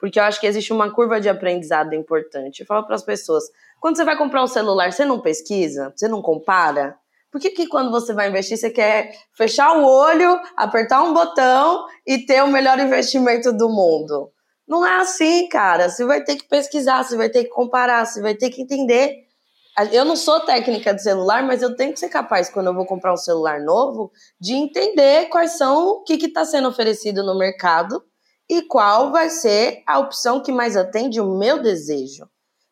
porque eu acho que existe uma curva de aprendizado importante. Eu falo para as pessoas: quando você vai comprar um celular, você não pesquisa? Você não compara? Por que, que quando você vai investir, você quer fechar o olho, apertar um botão e ter o melhor investimento do mundo? Não é assim, cara. Você vai ter que pesquisar, você vai ter que comparar, você vai ter que entender eu não sou técnica de celular, mas eu tenho que ser capaz, quando eu vou comprar um celular novo, de entender quais são o que está sendo oferecido no mercado e qual vai ser a opção que mais atende o meu desejo.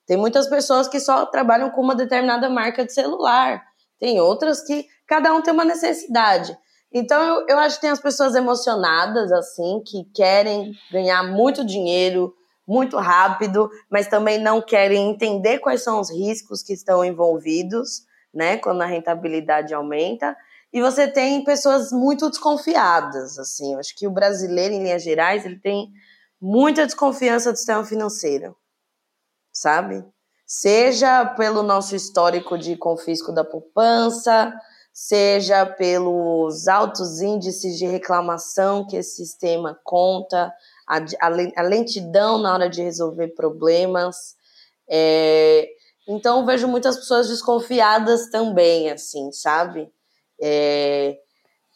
Tem muitas pessoas que só trabalham com uma determinada marca de celular. Tem outras que cada um tem uma necessidade. Então eu, eu acho que tem as pessoas emocionadas, assim, que querem ganhar muito dinheiro muito rápido, mas também não querem entender quais são os riscos que estão envolvidos, né, quando a rentabilidade aumenta. E você tem pessoas muito desconfiadas, assim. Eu acho que o brasileiro, em linhas gerais, ele tem muita desconfiança do sistema financeiro, sabe? Seja pelo nosso histórico de confisco da poupança, seja pelos altos índices de reclamação que esse sistema conta, a, a, lentidão na hora de resolver problemas. É, então, vejo muitas pessoas desconfiadas também, assim, sabe? É,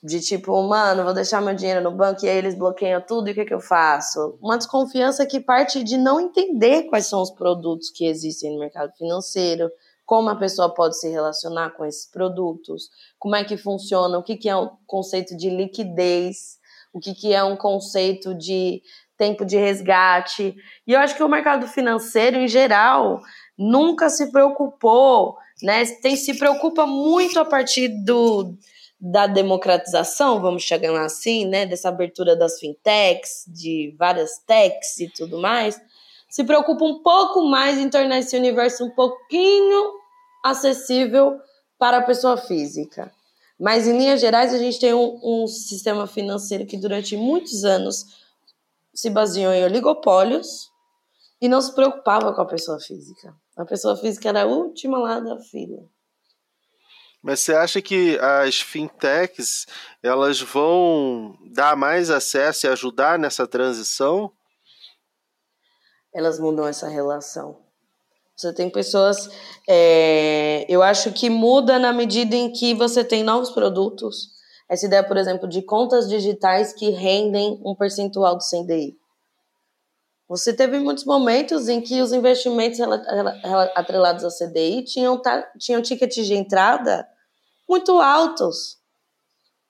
de tipo, mano, vou deixar meu dinheiro no banco e aí eles bloqueiam tudo e o que, que eu faço? Uma desconfiança que parte de não entender quais são os produtos que existem no mercado financeiro, como a pessoa pode se relacionar com esses produtos, como é que funciona, o que, que é o um conceito de liquidez, o que, que é um conceito de tempo de resgate. E eu acho que o mercado financeiro, em geral, nunca se preocupou, né? Tem, se preocupa muito a partir do, da democratização, vamos chegar lá assim, né? Dessa abertura das fintechs, de várias techs e tudo mais. Se preocupa um pouco mais em tornar esse universo um pouquinho acessível para a pessoa física. Mas, em linhas gerais, a gente tem um, um sistema financeiro que durante muitos anos se baseou em oligopólios e não se preocupava com a pessoa física. A pessoa física era a última lá da fila. Mas você acha que as fintechs elas vão dar mais acesso e ajudar nessa transição? Elas mudam essa relação. Você tem pessoas. É, eu acho que muda na medida em que você tem novos produtos. Essa ideia, por exemplo, de contas digitais que rendem um percentual do CDI. Você teve muitos momentos em que os investimentos atrelados ao CDI tinham, tinham tickets de entrada muito altos.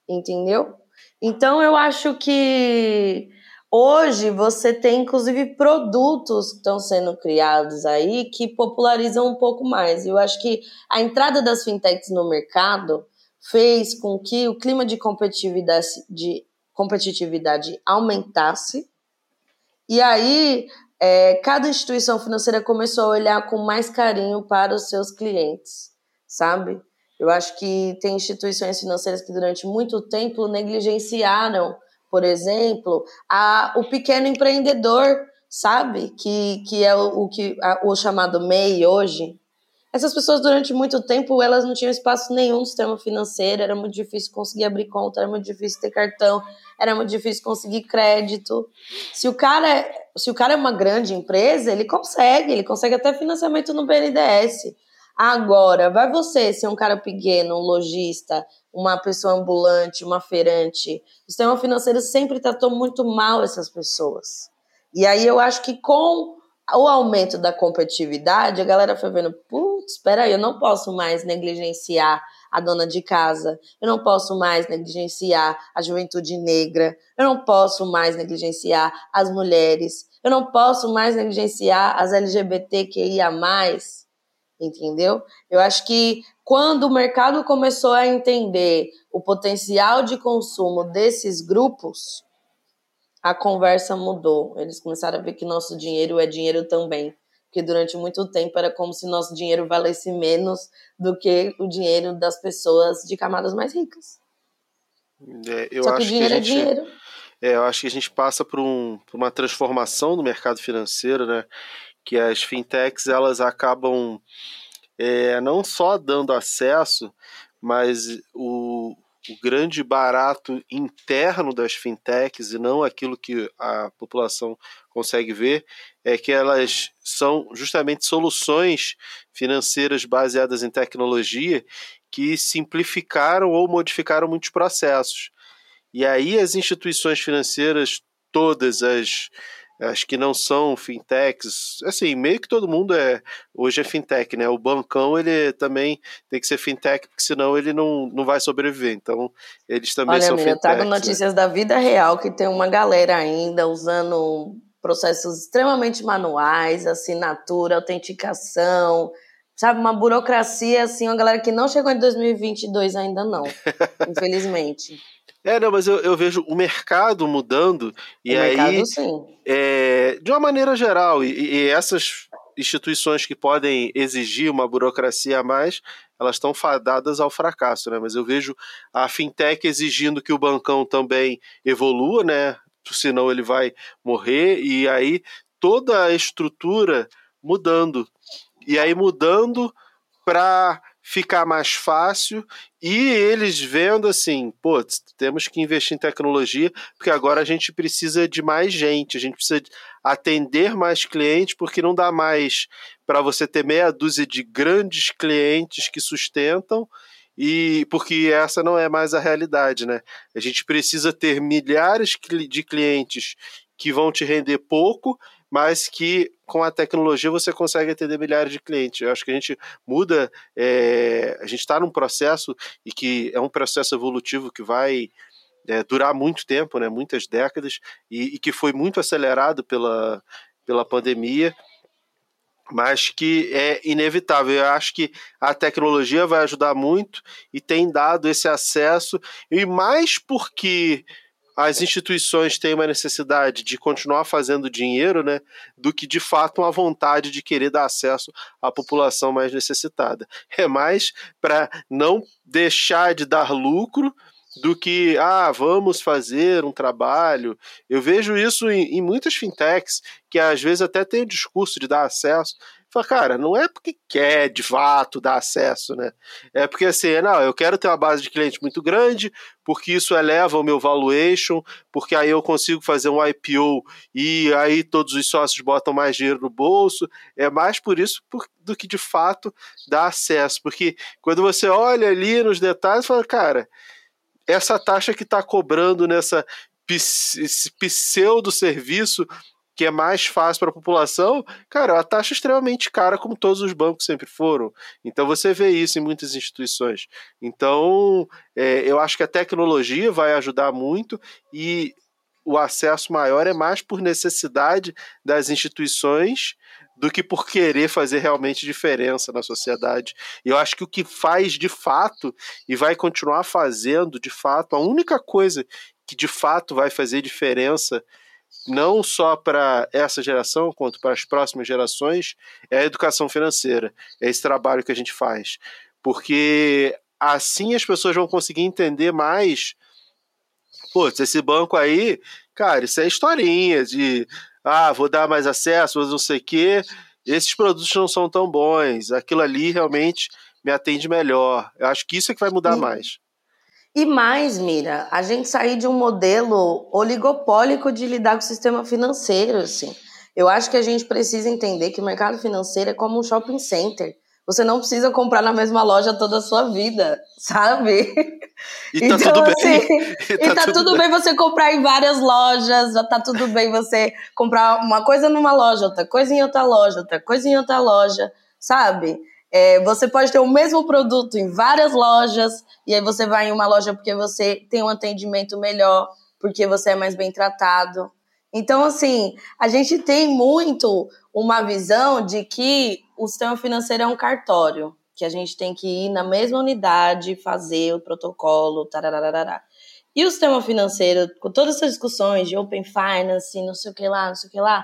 Entendeu? Então eu acho que hoje você tem inclusive produtos que estão sendo criados aí que popularizam um pouco mais. Eu acho que a entrada das fintechs no mercado fez com que o clima de competitividade, de competitividade aumentasse. E aí, é, cada instituição financeira começou a olhar com mais carinho para os seus clientes, sabe? Eu acho que tem instituições financeiras que durante muito tempo negligenciaram, por exemplo, a, o pequeno empreendedor, sabe? Que, que é o, o que, a, o chamado MEI hoje, essas pessoas, durante muito tempo, elas não tinham espaço nenhum no sistema financeiro, era muito difícil conseguir abrir conta, era muito difícil ter cartão, era muito difícil conseguir crédito. Se o cara, se o cara é uma grande empresa, ele consegue, ele consegue até financiamento no BNDES. Agora, vai você ser um cara pequeno, um lojista, uma pessoa ambulante, uma feirante. O sistema financeiro sempre tratou muito mal essas pessoas. E aí eu acho que com o aumento da competitividade, a galera foi vendo, putz, espera aí, eu não posso mais negligenciar a dona de casa, eu não posso mais negligenciar a juventude negra, eu não posso mais negligenciar as mulheres, eu não posso mais negligenciar as LGBTQIA+, entendeu? Eu acho que quando o mercado começou a entender o potencial de consumo desses grupos, a conversa mudou. Eles começaram a ver que nosso dinheiro é dinheiro também. Porque durante muito tempo era como se nosso dinheiro valesse menos do que o dinheiro das pessoas de camadas mais ricas. É, eu Só que acho dinheiro que a gente, é dinheiro. É, eu acho que a gente passa por, um, por uma transformação no mercado financeiro, né? Que as fintechs elas acabam é, não só dando acesso, mas o, o grande barato interno das fintechs e não aquilo que a população consegue ver, é que elas são justamente soluções financeiras baseadas em tecnologia que simplificaram ou modificaram muitos processos. E aí as instituições financeiras, todas as acho que não são fintechs, assim, meio que todo mundo é, hoje é fintech, né, o bancão ele também tem que ser fintech, porque senão ele não, não vai sobreviver, então eles também Olha, são amiga, fintechs. eu trago notícias né? da vida real, que tem uma galera ainda usando processos extremamente manuais, assinatura, autenticação, sabe, uma burocracia assim, uma galera que não chegou em 2022 ainda não, (laughs) infelizmente. É, não, mas eu, eu, vejo o mercado mudando e o aí, mercado, sim. É, de uma maneira geral, e, e, essas instituições que podem exigir uma burocracia a mais, elas estão fadadas ao fracasso, né? Mas eu vejo a fintech exigindo que o bancão também evolua, né? Senão ele vai morrer e aí toda a estrutura mudando e aí mudando para ficar mais fácil e eles vendo assim, pô, temos que investir em tecnologia, porque agora a gente precisa de mais gente, a gente precisa atender mais clientes, porque não dá mais para você ter meia dúzia de grandes clientes que sustentam e porque essa não é mais a realidade, né? A gente precisa ter milhares de clientes que vão te render pouco mas que com a tecnologia você consegue atender milhares de clientes. Eu acho que a gente muda, é, a gente está num processo e que é um processo evolutivo que vai é, durar muito tempo, né, muitas décadas, e, e que foi muito acelerado pela, pela pandemia mas que é inevitável. Eu acho que a tecnologia vai ajudar muito e tem dado esse acesso, e mais porque as instituições têm uma necessidade de continuar fazendo dinheiro, né, do que de fato uma vontade de querer dar acesso à população mais necessitada. É mais para não deixar de dar lucro do que, ah, vamos fazer um trabalho. Eu vejo isso em, em muitas fintechs, que às vezes até tem o discurso de dar acesso, Fala, cara, não é porque quer de fato dar acesso, né? É porque assim, não, eu quero ter uma base de clientes muito grande, porque isso eleva o meu valuation, porque aí eu consigo fazer um IPO e aí todos os sócios botam mais dinheiro no bolso. É mais por isso por, do que de fato dar acesso. Porque quando você olha ali nos detalhes, fala, cara, essa taxa que está cobrando nessa pseudo serviço que é mais fácil para a população, cara, a taxa é extremamente cara, como todos os bancos sempre foram. Então você vê isso em muitas instituições. Então é, eu acho que a tecnologia vai ajudar muito e o acesso maior é mais por necessidade das instituições do que por querer fazer realmente diferença na sociedade. E eu acho que o que faz de fato e vai continuar fazendo de fato, a única coisa que de fato vai fazer diferença não só para essa geração, quanto para as próximas gerações, é a educação financeira. É esse trabalho que a gente faz. Porque assim as pessoas vão conseguir entender mais. Putz, esse banco aí, cara, isso é historinha de ah, vou dar mais acesso, não sei o quê. Esses produtos não são tão bons. Aquilo ali realmente me atende melhor. Eu acho que isso é que vai mudar mais. E mais, Mira, a gente sair de um modelo oligopólico de lidar com o sistema financeiro, assim. Eu acho que a gente precisa entender que o mercado financeiro é como um shopping center. Você não precisa comprar na mesma loja toda a sua vida, sabe? E tá então, tudo assim, bem. (laughs) E tá, e tá tudo, tudo bem. bem você comprar em várias lojas, tá tudo bem você comprar uma coisa numa loja, outra coisa em outra loja, outra coisa em outra loja, sabe? É, você pode ter o mesmo produto em várias lojas, e aí você vai em uma loja porque você tem um atendimento melhor, porque você é mais bem tratado. Então, assim, a gente tem muito uma visão de que o sistema financeiro é um cartório, que a gente tem que ir na mesma unidade, fazer o protocolo, tarararará. E o sistema financeiro, com todas essas discussões de open finance, não sei o que lá, não sei o que lá,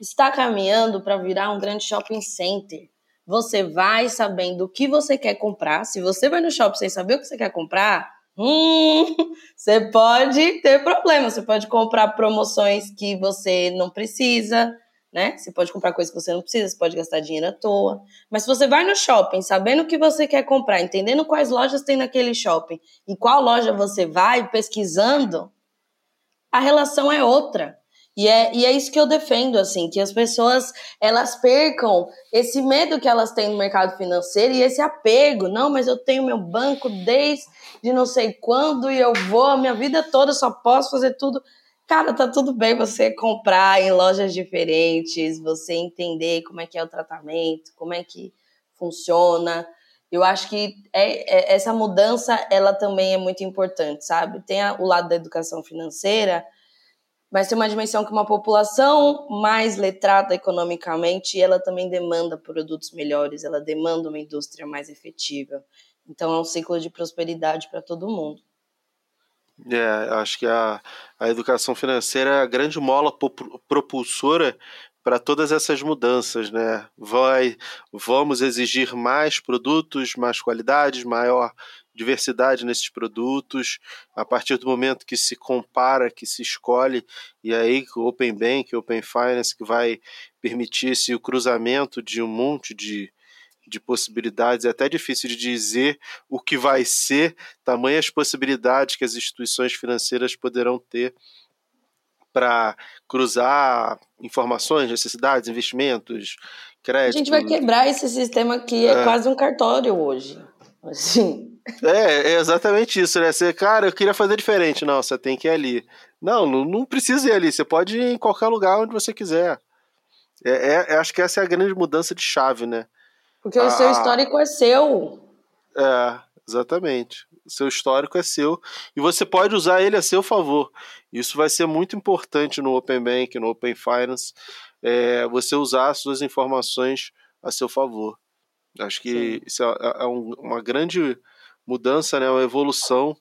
está caminhando para virar um grande shopping center você vai sabendo o que você quer comprar. Se você vai no shopping sem saber o que você quer comprar, hum, (laughs) você pode ter problema. Você pode comprar promoções que você não precisa, né? Você pode comprar coisas que você não precisa, você pode gastar dinheiro à toa. Mas se você vai no shopping sabendo o que você quer comprar, entendendo quais lojas tem naquele shopping e qual loja você vai, pesquisando, a relação é outra. E é, e é isso que eu defendo, assim, que as pessoas elas percam esse medo que elas têm no mercado financeiro e esse apego. Não, mas eu tenho meu banco desde não sei quando e eu vou a minha vida toda, só posso fazer tudo. Cara, tá tudo bem você comprar em lojas diferentes, você entender como é que é o tratamento, como é que funciona. Eu acho que é, é essa mudança, ela também é muito importante, sabe? Tem a, o lado da educação financeira, mas tem uma dimensão que uma população mais letrada economicamente, ela também demanda produtos melhores, ela demanda uma indústria mais efetiva. Então é um ciclo de prosperidade para todo mundo. É, acho que a, a educação financeira é a grande mola propulsora para todas essas mudanças, né? Vai, vamos exigir mais produtos, mais qualidades, maior diversidade nesses produtos, a partir do momento que se compara, que se escolhe, e aí o Open Bank, Open Finance, que vai permitir esse o cruzamento de um monte de, de possibilidades, é até difícil de dizer o que vai ser, tamanhas possibilidades que as instituições financeiras poderão ter para cruzar informações, necessidades, investimentos, crédito. A gente vai quebrar esse sistema que é, é. quase um cartório hoje. Assim, é, é exatamente isso, né? Você, cara, eu queria fazer diferente. Não, você tem que ir ali. Não, não, não precisa ir ali. Você pode ir em qualquer lugar onde você quiser. É, é, acho que essa é a grande mudança de chave, né? Porque o seu histórico é seu. É, exatamente. O seu histórico é seu e você pode usar ele a seu favor. Isso vai ser muito importante no Open Bank, no Open Finance, é, você usar as suas informações a seu favor. Acho que Sim. isso é, é um, uma grande mudança, né, uma evolução.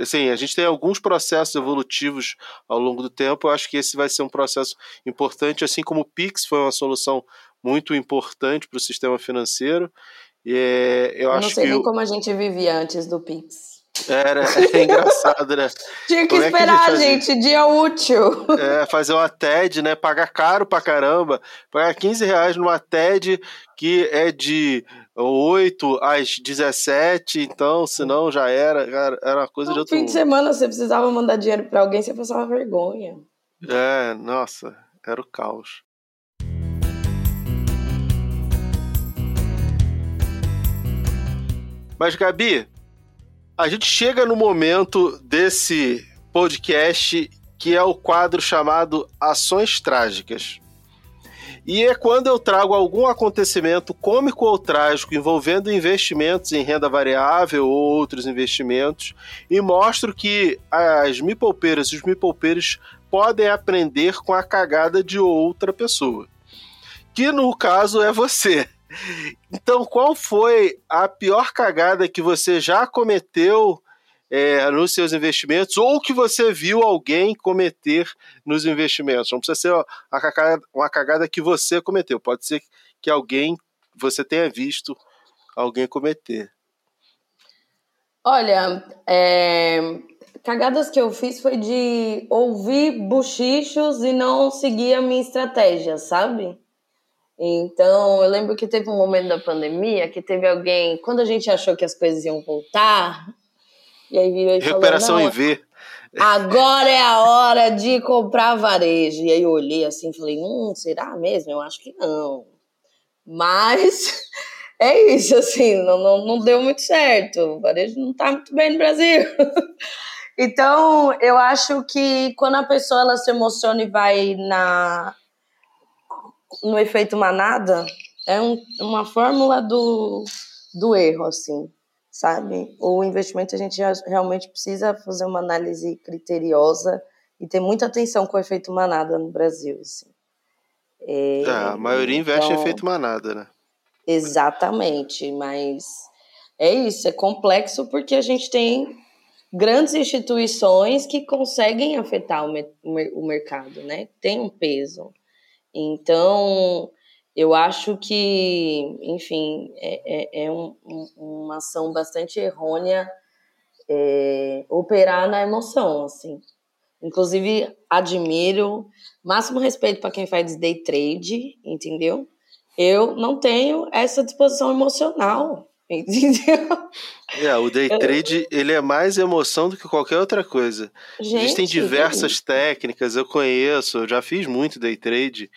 Assim, a gente tem alguns processos evolutivos ao longo do tempo. Eu acho que esse vai ser um processo importante, assim como o Pix foi uma solução muito importante para o sistema financeiro. E é, eu, eu acho não sei que nem como a gente vivia antes do Pix. Era, é engraçado, né? (laughs) Tinha que Como esperar, é que gente, gente, dia útil. É, fazer uma TED, né? Pagar caro pra caramba. Pagar 15 reais numa TED que é de 8 às 17, então, senão já era, era uma coisa no de outro fim de semana você precisava mandar dinheiro para alguém, você passava vergonha. É, nossa, era o caos. Mas, Gabi, a gente chega no momento desse podcast que é o quadro chamado Ações Trágicas. E é quando eu trago algum acontecimento cômico ou trágico envolvendo investimentos em renda variável ou outros investimentos e mostro que as mipolpeiras e os mipolpeiros podem aprender com a cagada de outra pessoa. Que no caso é você. Então, qual foi a pior cagada que você já cometeu é, nos seus investimentos ou que você viu alguém cometer nos investimentos. Não precisa ser uma cagada, uma cagada que você cometeu, pode ser que alguém você tenha visto alguém cometer. Olha, é, cagadas que eu fiz foi de ouvir buchichos e não seguir a minha estratégia, sabe? Então, eu lembro que teve um momento da pandemia que teve alguém, quando a gente achou que as coisas iam voltar, e aí e Recuperação falou, em V. Agora é a hora de comprar varejo. E aí eu olhei assim e falei, hum, será mesmo? Eu acho que não. Mas (laughs) é isso, assim, não, não, não deu muito certo. O varejo não tá muito bem no Brasil. (laughs) então, eu acho que quando a pessoa ela se emociona e vai na no efeito manada, é um, uma fórmula do, do erro, assim sabe? O investimento a gente realmente precisa fazer uma análise criteriosa e ter muita atenção com o efeito manada no Brasil, assim. É, é a maioria investe então, em efeito manada, né? Exatamente, mas é isso, é complexo porque a gente tem grandes instituições que conseguem afetar o, o mercado, né? Tem um peso. Então, eu acho que, enfim, é, é, é um, um, uma ação bastante errônea é, operar na emoção, assim. Inclusive, admiro, máximo respeito para quem faz day trade, entendeu? Eu não tenho essa disposição emocional, (laughs) entendeu? É, o day trade, eu... ele é mais emoção do que qualquer outra coisa. Gente, Existem diversas técnicas, eu conheço, eu já fiz muito day trade,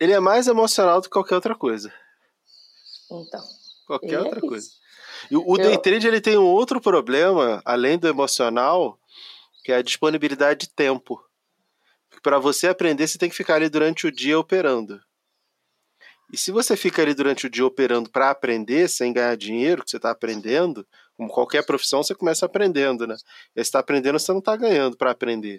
ele é mais emocional do que qualquer outra coisa. Então. Qualquer é outra coisa. E o day trade ele tem um outro problema, além do emocional, que é a disponibilidade de tempo. Para você aprender, você tem que ficar ali durante o dia operando. E se você fica ali durante o dia operando para aprender, sem ganhar dinheiro, que você está aprendendo, como qualquer profissão, você começa aprendendo, né? E você está aprendendo, você não está ganhando para aprender.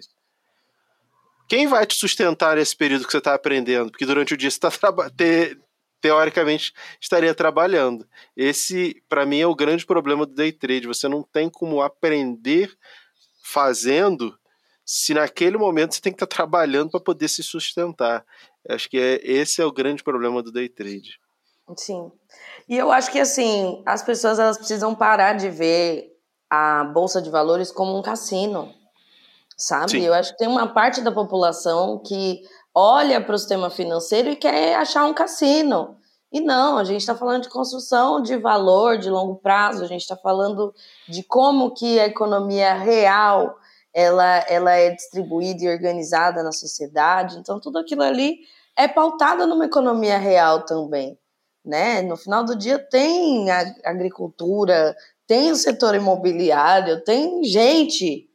Quem vai te sustentar nesse período que você está aprendendo? Porque durante o dia você está te, teoricamente estaria trabalhando. Esse, para mim, é o grande problema do day trade. Você não tem como aprender fazendo se naquele momento você tem que estar tá trabalhando para poder se sustentar. Acho que é, esse é o grande problema do day trade. Sim. E eu acho que assim, as pessoas elas precisam parar de ver a bolsa de valores como um cassino sabe? Sim. Eu acho que tem uma parte da população que olha para o sistema financeiro e quer achar um cassino. E não, a gente está falando de construção de valor de longo prazo, a gente está falando de como que a economia real ela, ela é distribuída e organizada na sociedade. Então, tudo aquilo ali é pautado numa economia real também. Né? No final do dia tem a agricultura, tem o setor imobiliário, tem gente,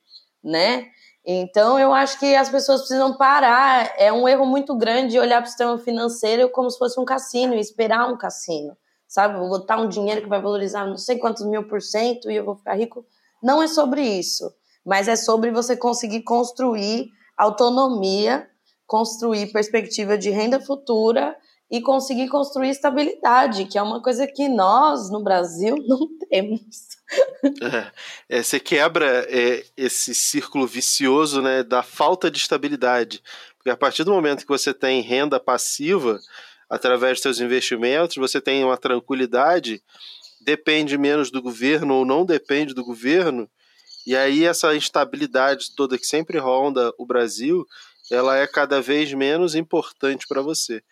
né? Então, eu acho que as pessoas precisam parar. É um erro muito grande olhar para o sistema financeiro como se fosse um cassino, esperar um cassino. Sabe? Vou botar um dinheiro que vai valorizar não sei quantos mil por cento e eu vou ficar rico. Não é sobre isso. Mas é sobre você conseguir construir autonomia, construir perspectiva de renda futura e conseguir construir estabilidade, que é uma coisa que nós, no Brasil, (laughs) não temos. É, é, você quebra é, esse círculo vicioso né, da falta de estabilidade. Porque a partir do momento que você tem renda passiva, através dos seus investimentos, você tem uma tranquilidade, depende menos do governo ou não depende do governo, e aí essa instabilidade toda que sempre ronda o Brasil, ela é cada vez menos importante para você.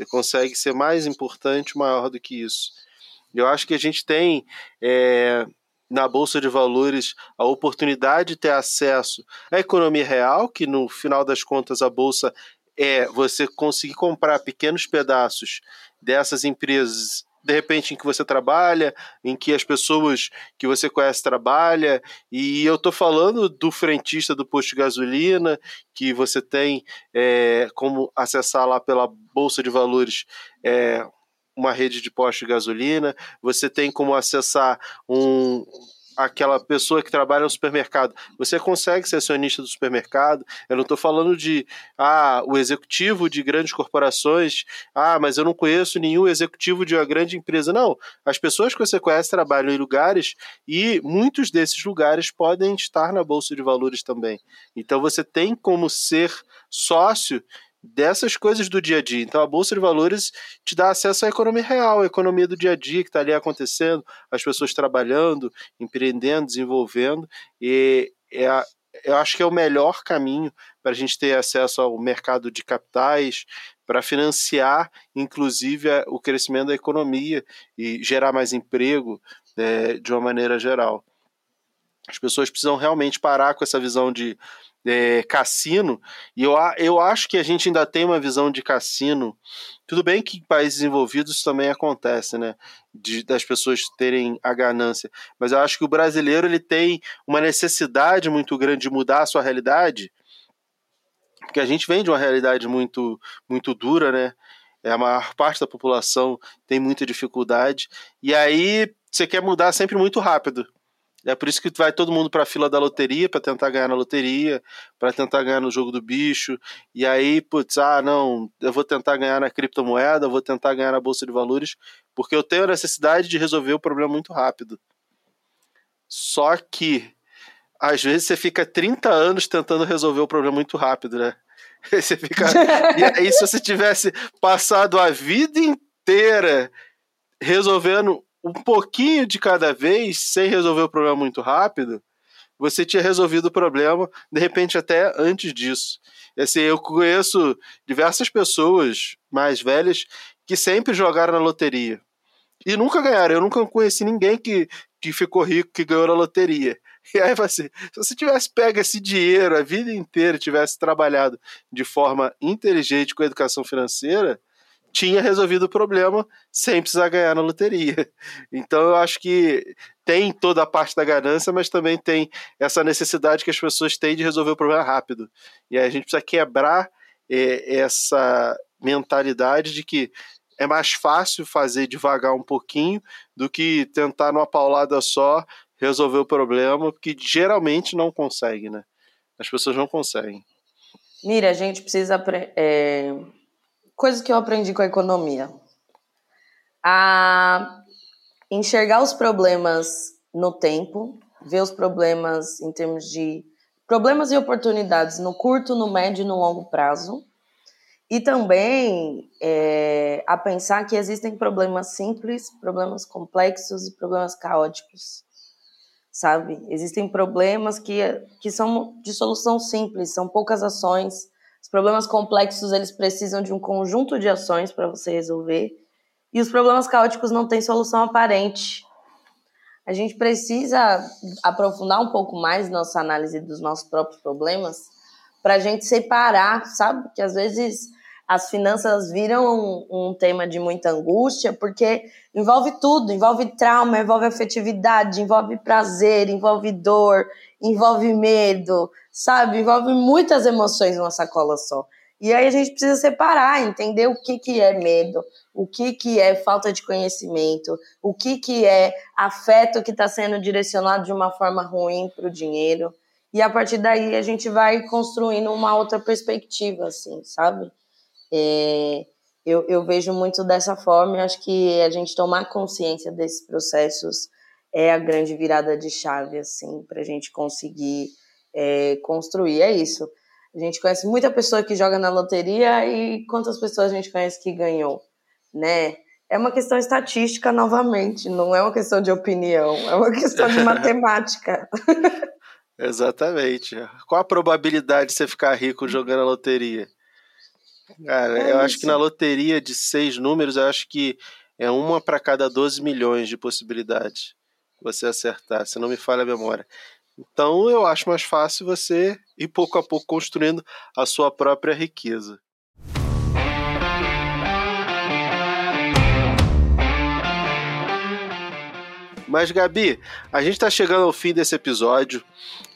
Você consegue ser mais importante, maior do que isso. Eu acho que a gente tem é, na Bolsa de Valores a oportunidade de ter acesso à economia real, que no final das contas a Bolsa é você conseguir comprar pequenos pedaços dessas empresas de repente em que você trabalha, em que as pessoas que você conhece trabalham, e eu estou falando do frentista do posto de gasolina, que você tem é, como acessar lá pela Bolsa de Valores é, uma rede de postos de gasolina, você tem como acessar um aquela pessoa que trabalha no supermercado. Você consegue ser acionista do supermercado. Eu não estou falando de ah, o executivo de grandes corporações. Ah, mas eu não conheço nenhum executivo de uma grande empresa. Não. As pessoas que você conhece trabalham em lugares e muitos desses lugares podem estar na Bolsa de Valores também. Então você tem como ser sócio dessas coisas do dia a dia. Então a bolsa de valores te dá acesso à economia real, à economia do dia a dia que está ali acontecendo, as pessoas trabalhando, empreendendo, desenvolvendo e é eu acho que é o melhor caminho para a gente ter acesso ao mercado de capitais, para financiar, inclusive, o crescimento da economia e gerar mais emprego é, de uma maneira geral. As pessoas precisam realmente parar com essa visão de é, cassino, e eu, eu acho que a gente ainda tem uma visão de cassino. Tudo bem que em países desenvolvidos também acontece, né? De, das pessoas terem a ganância. Mas eu acho que o brasileiro ele tem uma necessidade muito grande de mudar a sua realidade, porque a gente vem de uma realidade muito, muito dura, né? É, a maior parte da população tem muita dificuldade, e aí você quer mudar sempre muito rápido. É por isso que vai todo mundo para a fila da loteria para tentar ganhar na loteria, para tentar ganhar no jogo do bicho. E aí, putz, ah, não, eu vou tentar ganhar na criptomoeda, eu vou tentar ganhar na bolsa de valores, porque eu tenho a necessidade de resolver o problema muito rápido. Só que às vezes você fica 30 anos tentando resolver o problema muito rápido, né? (laughs) Você fica... e aí, se você tivesse passado a vida inteira resolvendo um pouquinho de cada vez, sem resolver o problema muito rápido, você tinha resolvido o problema, de repente até antes disso. Assim, eu conheço diversas pessoas mais velhas que sempre jogaram na loteria e nunca ganharam. Eu nunca conheci ninguém que, que ficou rico, que ganhou na loteria. E aí, assim, se você tivesse pego esse dinheiro a vida inteira, tivesse trabalhado de forma inteligente com a educação financeira, tinha resolvido o problema sem precisar ganhar na loteria. Então eu acho que tem toda a parte da ganância, mas também tem essa necessidade que as pessoas têm de resolver o problema rápido. E aí a gente precisa quebrar é, essa mentalidade de que é mais fácil fazer devagar um pouquinho do que tentar numa paulada só resolver o problema, porque geralmente não consegue, né? As pessoas não conseguem. Mira, a gente precisa. É, coisas que eu aprendi com a economia. A enxergar os problemas no tempo, ver os problemas em termos de problemas e oportunidades no curto, no médio e no longo prazo. E também é, a pensar que existem problemas simples, problemas complexos e problemas caóticos, sabe? Existem problemas que, que são de solução simples, são poucas ações. Os problemas complexos, eles precisam de um conjunto de ações para você resolver. E os problemas caóticos não têm solução aparente. A gente precisa aprofundar um pouco mais nossa análise dos nossos próprios problemas para a gente separar, sabe? Que às vezes as finanças viram um, um, tema de muita angústia, porque envolve tudo, envolve trauma, envolve afetividade, envolve prazer, envolve dor, envolve medo, sabe? Envolve muitas emoções numa sacola só. E aí a gente precisa separar, entender o que, que é medo, o que, que é falta de conhecimento, o que, que é afeto que está sendo direcionado de uma forma ruim para o dinheiro. E a partir daí a gente vai construindo uma outra perspectiva, assim, sabe? É, eu, eu vejo muito dessa forma e acho que a gente tomar consciência desses processos é a grande virada de chave, assim, para a gente conseguir é, construir. É isso. A gente conhece muita pessoa que joga na loteria e quantas pessoas a gente conhece que ganhou, né? É uma questão estatística novamente, não é uma questão de opinião, é uma questão de (laughs) matemática. (laughs) Exatamente. Qual a probabilidade de você ficar rico jogando a loteria? Cara, é eu isso. acho que na loteria de seis números, eu acho que é uma para cada 12 milhões de possibilidades você acertar, se não me falha a memória. Então eu acho mais fácil você ir pouco a pouco construindo a sua própria riqueza. Mas, Gabi, a gente está chegando ao fim desse episódio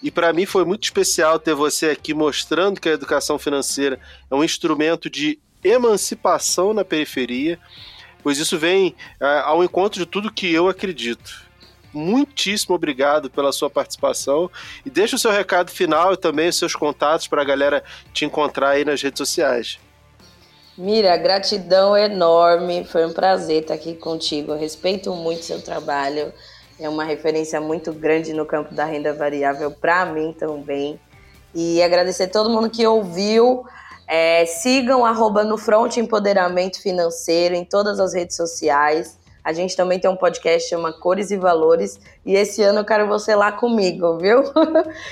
e para mim foi muito especial ter você aqui mostrando que a educação financeira é um instrumento de emancipação na periferia, pois isso vem é, ao encontro de tudo que eu acredito. Muitíssimo obrigado pela sua participação e deixa o seu recado final e também os seus contatos para a galera te encontrar aí nas redes sociais. Mira, gratidão enorme. Foi um prazer estar aqui contigo. Eu respeito muito seu trabalho. É uma referência muito grande no campo da renda variável para mim também. E agradecer todo mundo que ouviu. É, sigam arroba no Front Empoderamento Financeiro em todas as redes sociais. A gente também tem um podcast chama Cores e Valores. E esse ano eu quero você lá comigo, viu?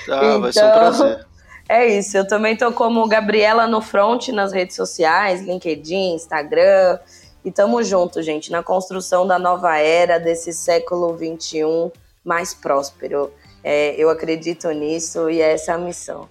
Ah, então, vai ser um então, prazer. É isso, eu também tô como Gabriela no front nas redes sociais, LinkedIn, Instagram. E tamo junto, gente, na construção da nova era desse século XXI mais próspero. É, eu acredito nisso e é essa é a missão.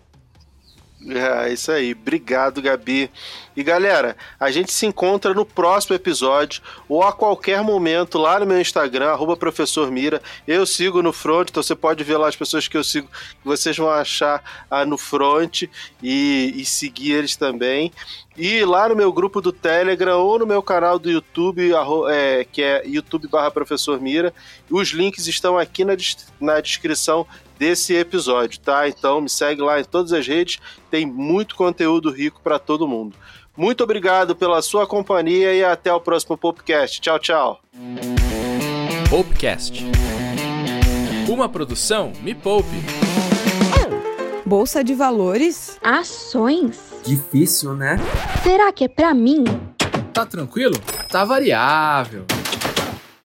É, isso aí. Obrigado, Gabi. E galera, a gente se encontra no próximo episódio ou a qualquer momento lá no meu Instagram, arroba professor Mira. Eu sigo no front, então você pode ver lá as pessoas que eu sigo, que vocês vão achar ah, no front e, e seguir eles também. E lá no meu grupo do Telegram ou no meu canal do YouTube, é, que é youtube barra professor Mira. Os links estão aqui na, na descrição desse episódio, tá? Então me segue lá em todas as redes, tem muito conteúdo rico para todo mundo. Muito obrigado pela sua companhia e até o próximo Popcast. Tchau, tchau. Popcast. Uma produção Me Poupe. Bolsa de valores? Ações? Difícil, né? Será que é para mim? Tá tranquilo? Tá variável.